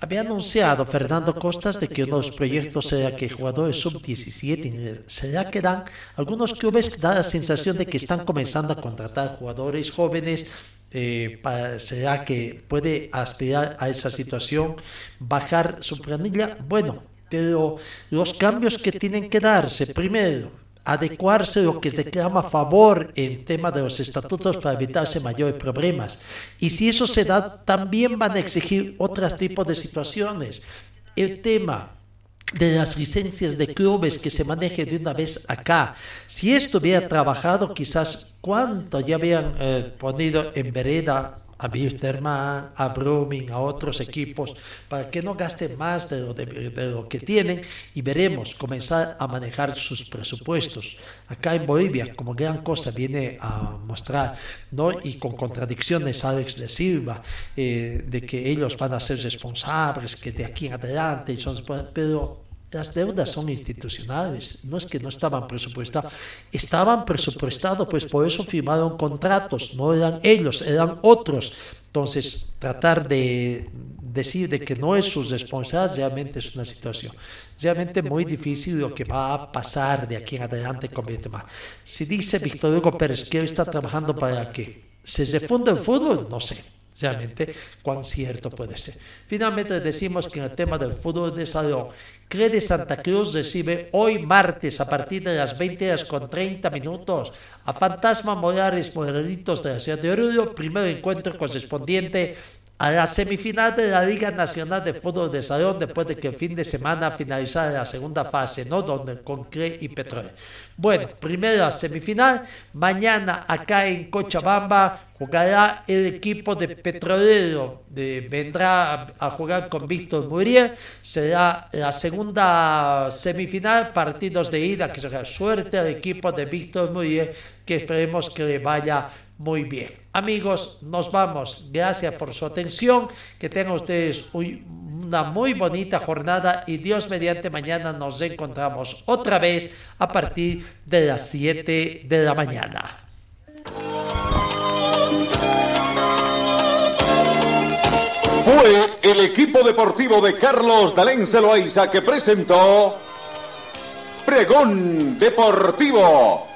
Había anunciado Fernando Costas de que uno de los proyectos será que jugadores sub-17 será que dan algunos clubes da la sensación de que están comenzando a contratar jugadores jóvenes. Eh, para, ¿Será que puede aspirar a esa situación, bajar su planilla? Bueno, pero los cambios que tienen que darse, primero, adecuarse a lo que se clama a favor en tema de los estatutos para evitarse mayores problemas. Y si eso se da, también van a exigir otros tipos de situaciones. El tema de las licencias de clubes que se maneje de una vez acá. Si esto hubiera trabajado, quizás cuánto ya habían eh, ponido en vereda a Wisterman, a Brumming, a otros equipos, para que no gasten más de lo, de, lo, que tienen y veremos comenzar a manejar sus presupuestos. Acá en Bolivia, como gran cosa viene a mostrar, ¿no? y con contradicciones Alex de Silva, eh, de que ellos van a ser responsables, que de aquí en adelante, son, pero las deudas son institucionales, no es que no estaban presupuestados, estaban presupuestados, pues por eso firmaron contratos, no eran ellos, eran otros. Entonces, tratar de decir de que no es su responsabilidad realmente es una situación realmente muy difícil lo que va a pasar de aquí en adelante con tema. Si dice Víctor Hugo Pérez que hoy está trabajando para que se refunda el fútbol, no sé realmente cuán cierto puede ser. Finalmente decimos que en el tema del fútbol de salón, Crede Santa Cruz recibe hoy martes a partir de las 20 horas con 30 minutos a Fantasma Morales Moralitos de la ciudad de Oruro, primer encuentro correspondiente a la semifinal de la Liga Nacional de Fútbol de Salón después de que el fin de semana finalizara la segunda fase, ¿no? Donde con CRE y Petróleo. Bueno, primero la semifinal, mañana acá en Cochabamba jugará el equipo de Petrolero, vendrá a, jugar con Víctor Muriel, será la segunda semifinal, partidos de ida, que será suerte al equipo de Víctor Muriel, que esperemos que le vaya muy bien. Amigos, nos vamos. Gracias por su atención. Que tengan ustedes una muy bonita jornada y Dios mediante mañana nos encontramos otra vez a partir de las 7 de la mañana. Fue el equipo deportivo de Carlos Dalén Celoaiza que presentó Pregón Deportivo